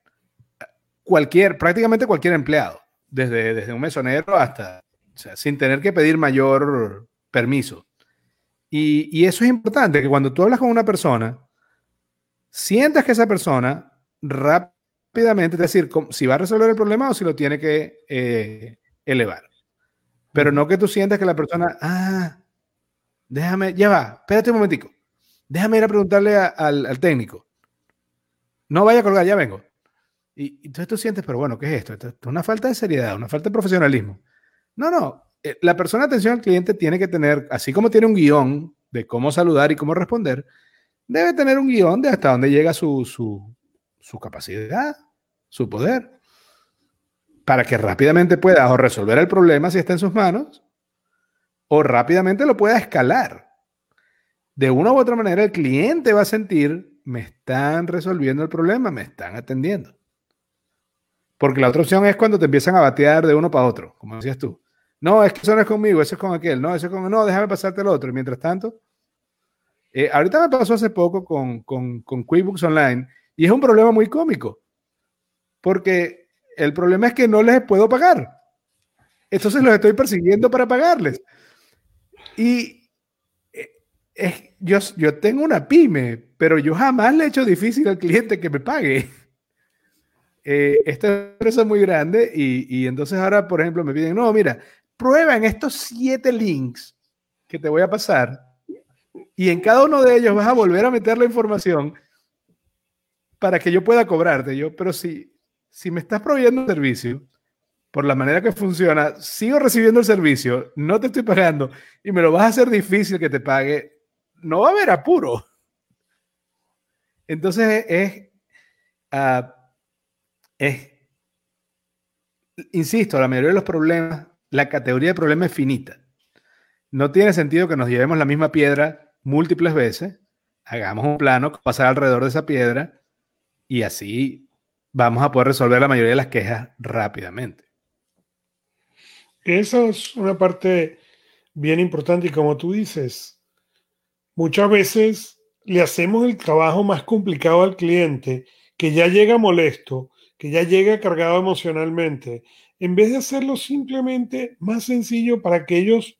Cualquier, prácticamente cualquier empleado, desde, desde un mesonero hasta, o sea, sin tener que pedir mayor permiso. Y, eso es importante, que cuando tú hablas con una persona, sientas que esa persona rápidamente, es decir, si va a resolver el problema o si lo tiene que eh, elevar. Pero no que tú sientas que la persona, ah, déjame, ya va, espérate un momentico, déjame ir a preguntarle al, técnico. No vaya a colgar, ya vengo. Y, entonces tú sientes, pero bueno, ¿qué es esto? Esto es una falta de seriedad, una falta de profesionalismo. No, no, eh, la persona de atención al cliente tiene que tener, así como tiene un guion de cómo saludar y cómo responder, debe tener un guion de hasta dónde llega su, su, capacidad, su poder, para que rápidamente pueda resolver el problema si está en sus manos, o rápidamente lo pueda escalar. De una u otra manera, el cliente va a sentir, me están resolviendo el problema, me están atendiendo. Porque la otra opción es cuando te empiezan a batear de uno para otro, como decías tú. No, es que eso no es conmigo, eso es con aquel. No, eso es con. No, déjame pasarte el otro. Y mientras tanto, eh, ahorita me pasó hace poco con, con, con QuickBooks Online y es un problema muy cómico. Porque el problema es que no les puedo pagar. Entonces los estoy persiguiendo para pagarles. Y eh, yo, yo tengo una pyme, pero yo jamás le he hecho difícil al cliente que me pague. Eh, esta empresa es muy grande y, y, entonces ahora, por ejemplo, me piden, no, mira, prueba en estos siete links que te voy a pasar y en cada uno de ellos vas a volver a meter la información para que yo pueda cobrarte. Yo, pero si, si me estás proveyendo un servicio, por la manera que funciona, sigo recibiendo el servicio, no te estoy pagando y me lo vas a hacer difícil que te pague, no va a haber apuro. Entonces es, uh, es insisto, la mayoría de los problemas la categoría de problema es finita. No tiene sentido que nos llevemos la misma piedra múltiples veces, hagamos un plano, pasar alrededor de esa piedra y así vamos a poder resolver la mayoría de las quejas rápidamente. Esa es una parte bien importante y como tú dices, muchas veces le hacemos el trabajo más complicado al cliente que ya llega molesto, que ya llega cargado emocionalmente en vez de hacerlo simplemente más sencillo para que ellos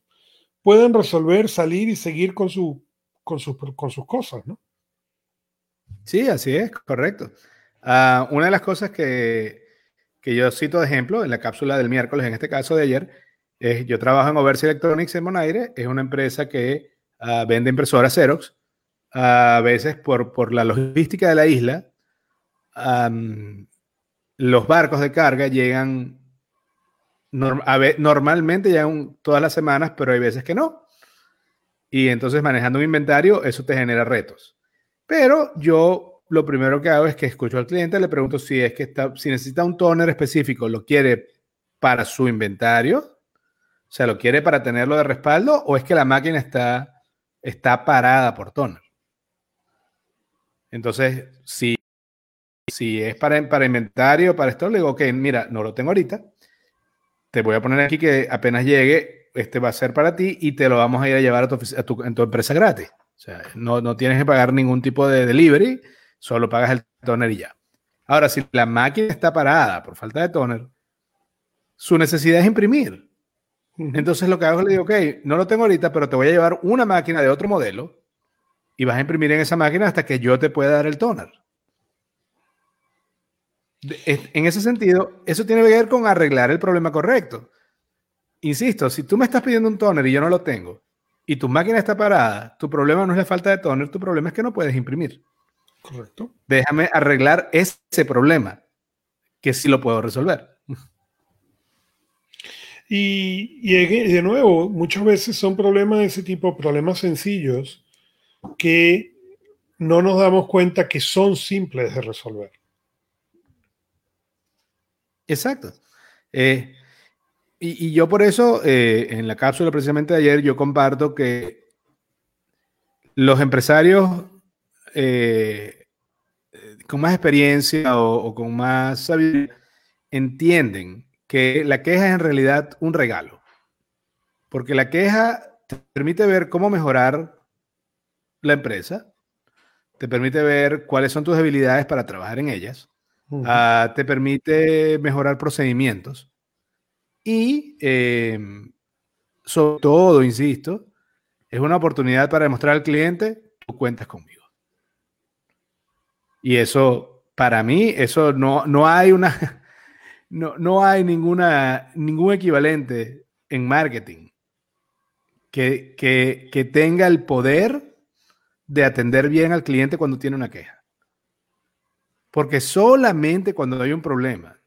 puedan resolver, salir y seguir con, su, con, sus, con sus cosas, ¿no? Sí, así es, correcto. Ah, una de las cosas que, que, yo cito de ejemplo en la cápsula del miércoles, en este caso de ayer, es yo trabajo en Oversi Electronics en Bonaire, es una empresa que uh, vende impresoras Xerox. a veces por, por, la logística de la isla, um, los barcos de carga llegan normalmente llegan todas las semanas, pero hay veces que no. Y entonces manejando un inventario, eso te genera retos. Pero yo lo primero que hago es que escucho al cliente, le pregunto si es que está, si necesita un toner específico, lo quiere para su inventario, o sea, lo quiere para tenerlo de respaldo, o es que la máquina está, está parada por toner. Entonces, si, si es para, para inventario, para esto, le digo, ok, mira, no lo tengo ahorita, te voy a poner aquí que apenas llegue, este va a ser para ti y te lo vamos a ir a llevar a tu, en tu empresa gratis. O sea, no, no, tienes que pagar ningún tipo de delivery, solo pagas el toner y ya. Ahora, si la máquina está parada por falta de toner, su necesidad es imprimir. Entonces lo que hago es le digo, ok, no lo tengo ahorita, pero te voy a llevar una máquina de otro modelo y vas a imprimir en esa máquina hasta que yo te pueda dar el toner. En ese sentido, eso tiene que ver con arreglar el problema correcto. Insisto, si tú me estás pidiendo un toner y yo no lo tengo, y tu máquina está parada, tu problema no es la falta de toner, tu problema es que no puedes imprimir. Correcto. Déjame arreglar ese problema, que sí lo puedo resolver. Y, y, de nuevo, muchas veces son problemas de ese tipo, problemas sencillos, que no nos damos cuenta que son simples de resolver. Exacto. Eh, y, yo por eso, eh, en la cápsula precisamente de ayer, yo comparto que los empresarios eh, con más experiencia o, con más sabiduría entienden que la queja es en realidad un regalo. Porque la queja te permite ver cómo mejorar la empresa, te permite ver cuáles son tus habilidades para trabajar en ellas Ah, te permite mejorar procedimientos y, em, sobre todo, insisto, es una oportunidad para demostrar al cliente, tú cuentas conmigo. Y eso, para mí, eso no, no hay una, no, no hay ninguna, ningún equivalente en marketing que, que, que tenga el poder de atender bien al cliente cuando tiene una queja. Porque solamente cuando hay un problema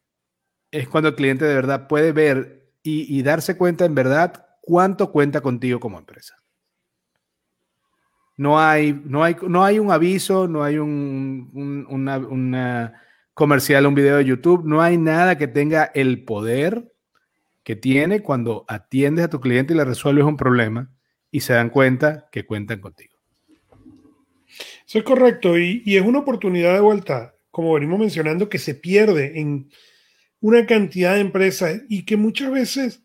es cuando el cliente de verdad puede ver y, darse cuenta en verdad cuánto cuenta contigo como empresa. No hay, no hay, no hay un aviso, no hay un, una, comercial, un video de YouTube, no hay nada que tenga el poder que tiene cuando atiendes a tu cliente y le resuelves un problema y se dan cuenta que cuentan contigo. Eso es correcto y, y es una oportunidad de vuelta como venimos mencionando, que se pierde en una cantidad de empresas y que muchas veces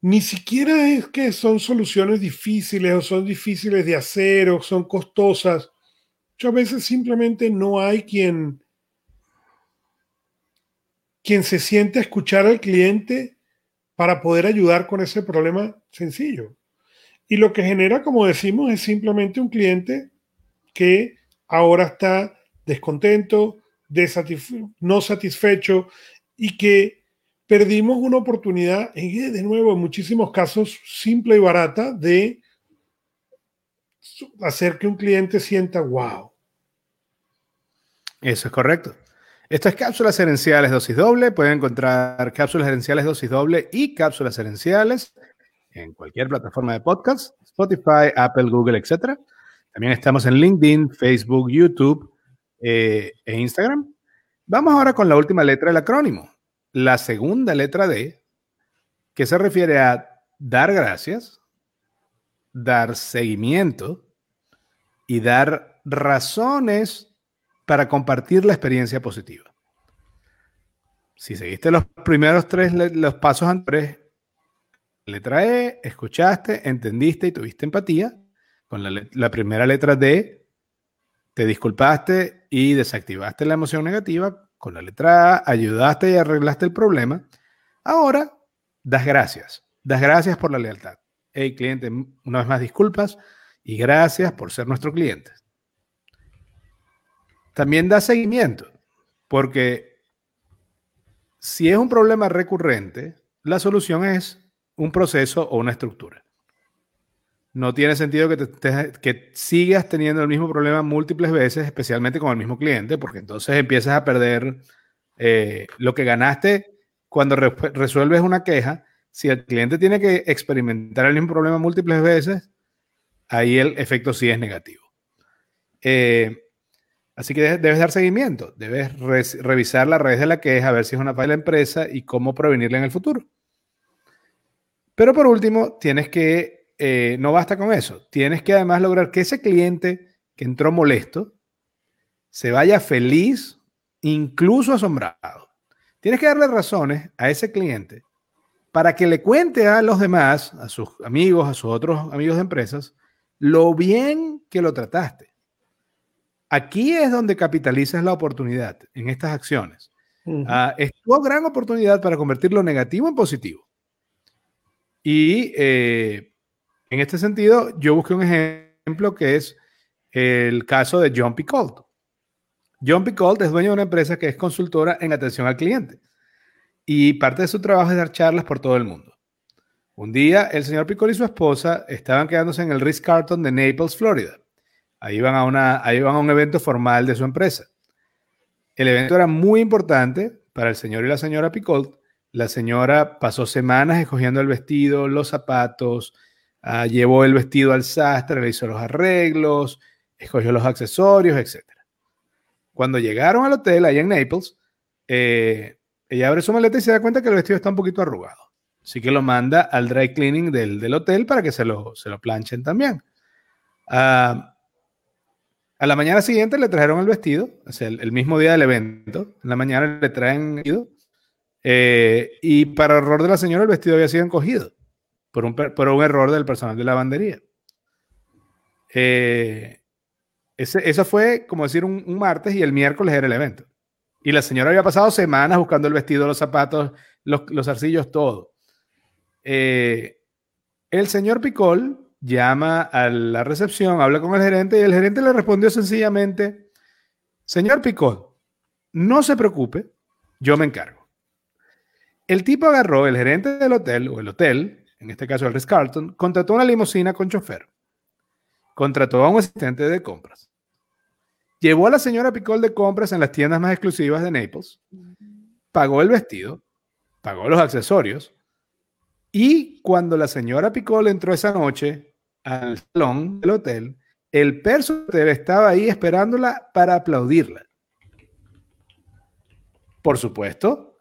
ni siquiera es que son soluciones difíciles o son difíciles de hacer o son costosas. Muchas veces simplemente no hay quien, quien se siente a escuchar al cliente para poder ayudar con ese problema sencillo. Y lo que genera, como decimos, es simplemente un cliente que ahora está descontento, no satisfecho y que perdimos una oportunidad, de nuevo, en muchísimos casos, simple y barata, de hacer que un cliente sienta wow. Eso es correcto. Esto es cápsulas herenciales dosis doble. Pueden encontrar cápsulas herenciales dosis doble y cápsulas herenciales en cualquier plataforma de podcast, Spotify, Apple, Google, etc. También estamos en LinkedIn, Facebook, YouTube eh, e Instagram. Vamos ahora con la última letra del acrónimo, la segunda letra D, que se refiere a dar gracias, dar seguimiento y dar razones para compartir la experiencia positiva. Si seguiste los primeros tres los pasos anteriores, letra E, escuchaste, entendiste y tuviste empatía. Con la, la primera letra D, te disculpaste y desactivaste la emoción negativa. Con la letra A, ayudaste y arreglaste el problema. Ahora, das gracias. Das gracias por la lealtad. Hey, cliente, una vez más disculpas y gracias por ser nuestro cliente. También da seguimiento, porque si es un problema recurrente, la solución es un proceso o una estructura. No tiene sentido que, que sigas teniendo el mismo problema múltiples veces, especialmente con el mismo cliente, porque entonces empiezas a perder eh, lo que ganaste cuando resuelves una queja. Si el cliente tiene que experimentar el mismo problema múltiples veces, ahí el efecto sí es negativo. Eh, así que debes dar seguimiento, debes revisar la raíz de la queja, a ver si es una falla de la empresa y cómo prevenirla en el futuro. Pero por último, tienes que, eh, no basta con eso, tienes que además lograr que ese cliente que entró molesto se vaya feliz, incluso asombrado. Tienes que darle razones a ese cliente para que le cuente a los demás, a sus amigos, a sus otros amigos de empresas, lo bien que lo trataste. Aquí es donde capitalizas la oportunidad en estas acciones. Ah, es tu gran oportunidad para convertir lo negativo en positivo. Y eh, en este sentido, yo busqué un ejemplo que es el caso de John Picoult. John Picoult es dueño de una empresa que es consultora en atención al cliente. Y parte de su trabajo es dar charlas por todo el mundo. Un día, el señor Picoult y su esposa estaban quedándose en el Ritz Carlton de Naples, Florida. Ahí iban, a una, ahí iban a un evento formal de su empresa. El evento era muy importante para el señor y la señora Picoult la señora pasó semanas escogiendo el vestido, los zapatos, ah, llevó el vestido al sastre, le hizo los arreglos, escogió los accesorios, etc. Cuando llegaron al hotel, ahí en Naples, eh, ella abre su maleta y se da cuenta que el vestido está un poquito arrugado. Así que lo manda al dry cleaning del, hotel para que se lo, se lo planchen también. Ah, a la mañana siguiente le trajeron el vestido, o sea, el, mismo día del evento. En la mañana le traen el vestido eh, y para error de la señora, el vestido había sido encogido por un, por un error del personal de lavandería. Eh, ese, eso fue como decir un, martes y el miércoles era el evento. Y la señora había pasado semanas buscando el vestido, los zapatos, los, los arcillos, todo. Eh, el señor Picol llama a la recepción, habla con el gerente y el gerente le respondió sencillamente, señor Picol, no se preocupe, yo me encargo. El tipo agarró, el gerente del hotel, o el hotel, en este caso el Ritz Carlton, contrató una limusina con chofer. Contrató a un asistente de compras. Llevó a la señora Picol de compras en las tiendas más exclusivas de Naples. Pagó el vestido, pagó los accesorios. Y cuando la señora Picol entró esa noche al salón del hotel, el personal estaba ahí esperándola para aplaudirla. Por supuesto,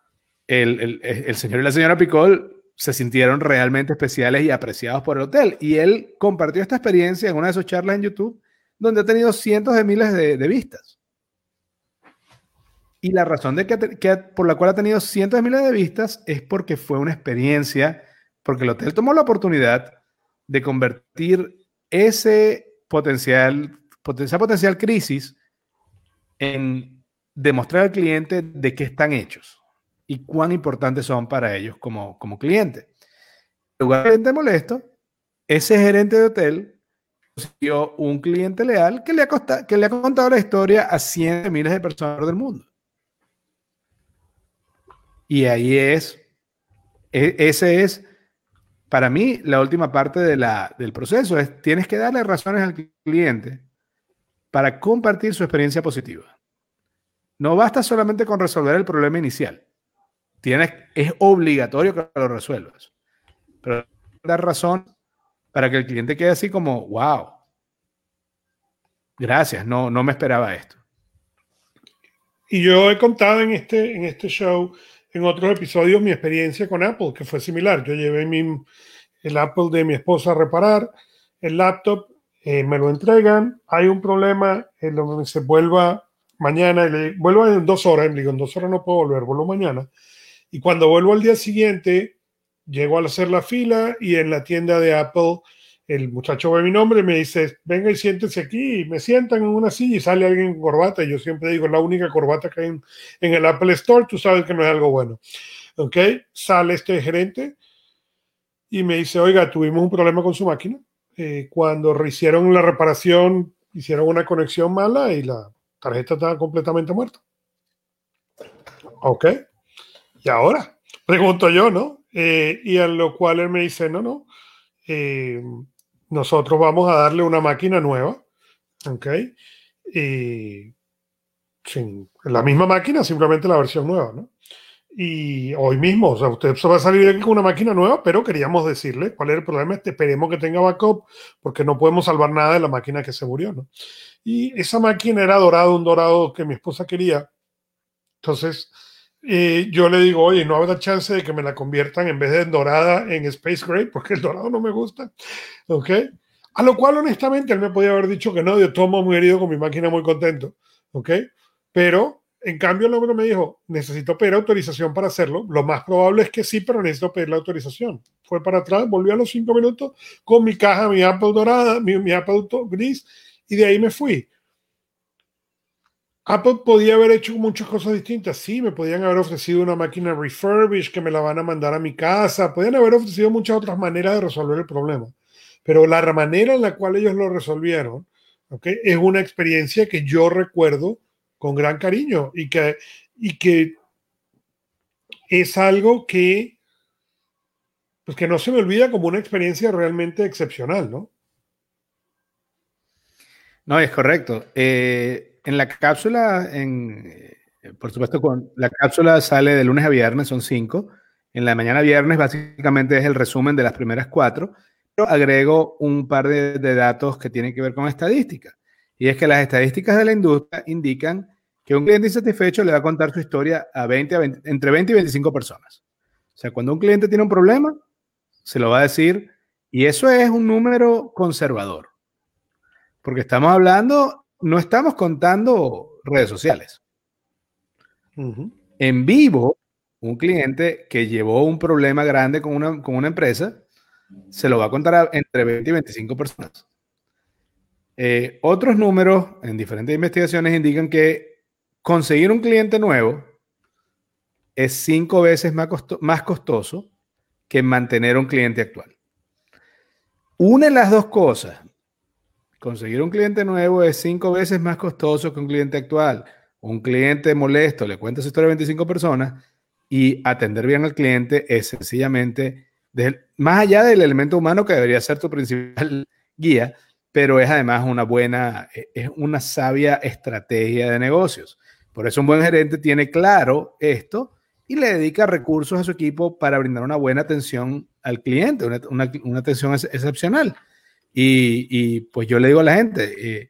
el, señor y la señora Picol se sintieron realmente especiales y apreciados por el hotel. Y él compartió esta experiencia en una de sus charlas en YouTube, donde ha tenido cientos de miles de, vistas. Y la razón de que, por la cual ha tenido cientos de miles de vistas es porque fue una experiencia, porque el hotel tomó la oportunidad de convertir ese potencial, esa potencial crisis en demostrar al cliente de qué están hechos y cuán importantes son para ellos como, como cliente. En lugar de cliente molesto, ese gerente de hotel consiguió un cliente leal que le, ha que le ha contado la historia a cientos de miles de personas del mundo. Y ahí es, e, ese es, para mí, la última parte de la, del proceso, es tienes que darle razones al cliente para compartir su experiencia positiva. No basta solamente con resolver el problema inicial es obligatorio que lo resuelvas. Pero dar razón para que el cliente quede así como, wow, gracias, no, no me esperaba esto. Y yo he contado en este, en este show, en otros episodios, mi experiencia con Apple, que fue similar. Yo llevé mi, el Apple de mi esposa a reparar, el laptop, eh, me lo entregan, hay un problema, en donde se vuelva mañana, y le, vuelvo en dos horas, le digo, en dos horas no puedo volver, vuelvo mañana. Y cuando vuelvo al día siguiente, llego a hacer la fila y en la tienda de Apple el muchacho ve mi nombre y me dice, venga y siéntese aquí, me sientan en una silla y sale alguien con corbata, y yo siempre digo, la única corbata que hay en, el Apple Store, tú sabes que no es algo bueno. ¿Ok? Sale este gerente y me dice, oiga, tuvimos un problema con su máquina. Eh, cuando hicieron la reparación, hicieron una conexión mala y la tarjeta estaba completamente muerta. Ok. ¿Y ahora? Pregunto yo, ¿no? Eh, y a lo cual él me dice, no, no, eh, nosotros vamos a darle una máquina nueva, ¿ok? Y sin la misma máquina, simplemente la versión nueva, ¿no? Y hoy mismo, o sea, usted va a salir aquí con una máquina nueva, pero queríamos decirle cuál es el problema. Este, esperemos que tenga backup, porque no podemos salvar nada de la máquina que se murió, ¿no? Y esa máquina era dorado, un dorado que mi esposa quería. Entonces, eh, yo le digo, oye, no habrá chance de que me la conviertan en vez de dorada en Space Gray, porque el dorado no me gusta. ¿Ok? A lo cual, honestamente, él me podía haber dicho que no, yo tomo muy herido con mi máquina, muy contento. ¿Ok? Pero, en cambio, el hombre me dijo, necesito pedir autorización para hacerlo. Lo más probable es que sí, pero necesito pedir la autorización. Fue para atrás, volvió a los cinco minutos con mi caja, mi Apple dorada, mi, mi Apple gris, y de ahí me fui. Apple podía haber hecho muchas cosas distintas. Sí, me podían haber ofrecido una máquina refurbished que me la van a mandar a mi casa. Podían haber ofrecido muchas otras maneras de resolver el problema. Pero la manera en la cual ellos lo resolvieron es una experiencia que yo recuerdo con gran cariño y que, y que es algo que, pues que no se me olvida como una experiencia realmente excepcional, ¿no? No, es correcto. Eh, en la cápsula, en, eh, por supuesto, con, la cápsula sale de lunes a viernes, son cinco. En la mañana viernes básicamente es el resumen de las primeras cuatro, pero agrego un par de, datos que tienen que ver con estadística. Y es que las estadísticas de la industria indican que un cliente insatisfecho le va a contar su historia a 20, a 20 entre 20 y 25 personas. O sea, cuando un cliente tiene un problema, se lo va a decir, y eso es un número conservador, porque estamos hablando no estamos contando redes sociales. En vivo, un cliente que llevó un problema grande con una, con una empresa, se lo va a contar entre 20 y 25 personas. Eh, otros números en diferentes investigaciones indican que conseguir un cliente nuevo es cinco veces más, más costoso que mantener un cliente actual. Une las dos cosas, Conseguir un cliente nuevo es cinco veces más costoso que un cliente actual. Un cliente molesto le cuenta su historia a 25 personas y atender bien al cliente es sencillamente, más allá del elemento humano que debería ser tu principal guía, pero es además una buena, e, es una sabia estrategia de negocios. Por eso un buen gerente tiene claro esto y le dedica recursos a su equipo para brindar una buena atención al cliente, una, una atención excepcional. Y, pues yo le digo a la gente, eh,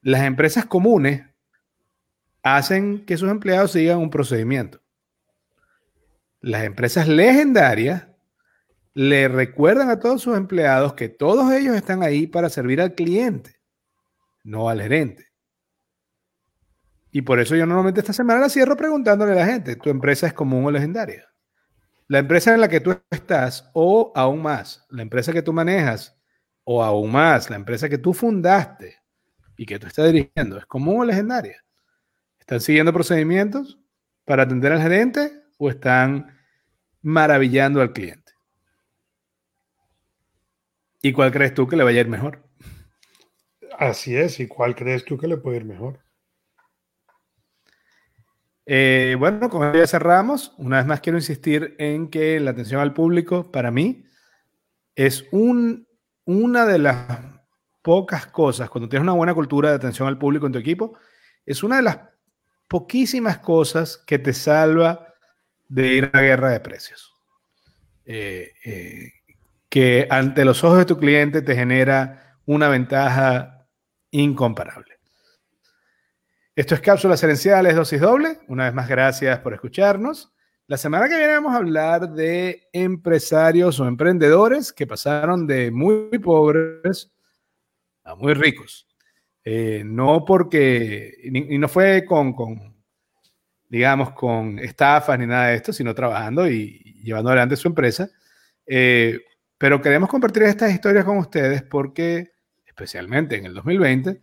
las empresas comunes hacen que sus empleados sigan un procedimiento. Las empresas legendarias le recuerdan a todos sus empleados que todos ellos están ahí para servir al cliente, no al gerente. Y por eso yo normalmente esta semana la cierro preguntándole a la gente, ¿tu empresa es común o legendaria? La empresa en la que tú estás, o aún más, la empresa que tú manejas, o aún más, la empresa que tú fundaste y que tú estás dirigiendo, ¿es común o legendaria? ¿Están siguiendo procedimientos para atender al gerente o están maravillando al cliente? ¿Y cuál crees tú que le vaya a ir mejor? Así es, ¿y cuál crees tú que le puede ir mejor? Eh, bueno, como ya cerramos, una vez más quiero insistir en que la atención al público para mí es un una de las pocas cosas, cuando tienes una buena cultura de atención al público en tu equipo, es una de las poquísimas cosas que te salva de ir a guerra de precios. Eh, eh, que ante los ojos de tu cliente te genera una ventaja incomparable. Esto es Cápsulas Herenciales Dosis Doble. Una vez más, gracias por escucharnos. La semana que viene vamos a hablar de empresarios o emprendedores que pasaron de muy pobres a muy ricos. Eh, no porque, y no fue con, digamos, con estafas ni nada de esto, sino trabajando y llevando adelante su empresa. Eh, pero queremos compartir estas historias con ustedes porque, especialmente en el 2020,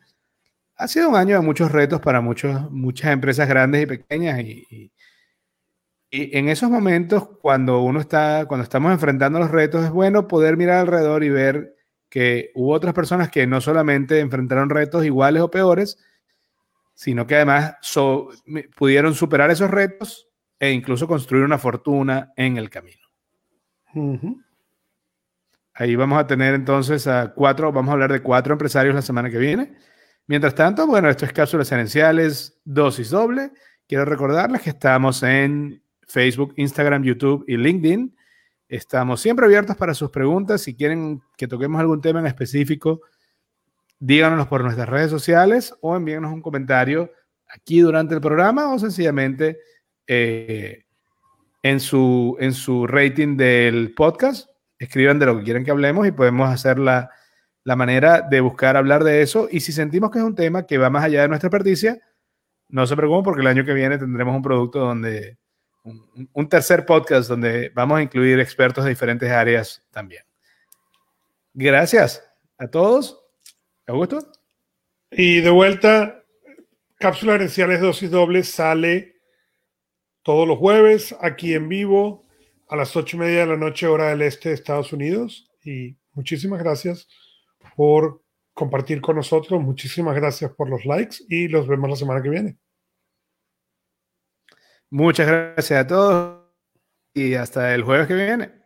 ha sido un año de muchos retos para muchos, muchas empresas grandes y pequeñas y en esos momentos, cuando uno está, cuando estamos enfrentando los retos, es bueno poder mirar alrededor y ver que hubo otras personas que no solamente enfrentaron retos iguales o peores, sino que además pudieron superar esos retos e incluso construir una fortuna en el camino. Ahí vamos a tener entonces a cuatro, vamos a hablar de cuatro empresarios la semana que viene. Mientras tanto, bueno, esto es cápsulas gerenciales, dosis doble. Quiero recordarles que estamos en Facebook, Instagram, YouTube y LinkedIn. Estamos siempre abiertos para sus preguntas. Si quieren que toquemos algún tema en específico, díganos por nuestras redes sociales o envíenos un comentario aquí durante el programa o sencillamente eh, en, su, en su rating del podcast. Escriban de lo que quieren que hablemos y podemos hacer la, la manera de buscar hablar de eso. Y si sentimos que es un tema que va más allá de nuestra experticia, no se preocupen porque el año que viene tendremos un producto donde un, tercer podcast donde vamos a incluir expertos de diferentes áreas también. Gracias a todos. Augusto. Y de vuelta, Cápsula Herenciales Dosis Doble sale todos los jueves aquí en vivo a las ocho y media de la noche, hora del este de Estados Unidos. Y muchísimas gracias por compartir con nosotros. Muchísimas gracias por los likes y los vemos la semana que viene. Muchas gracias a todos y hasta el jueves que viene.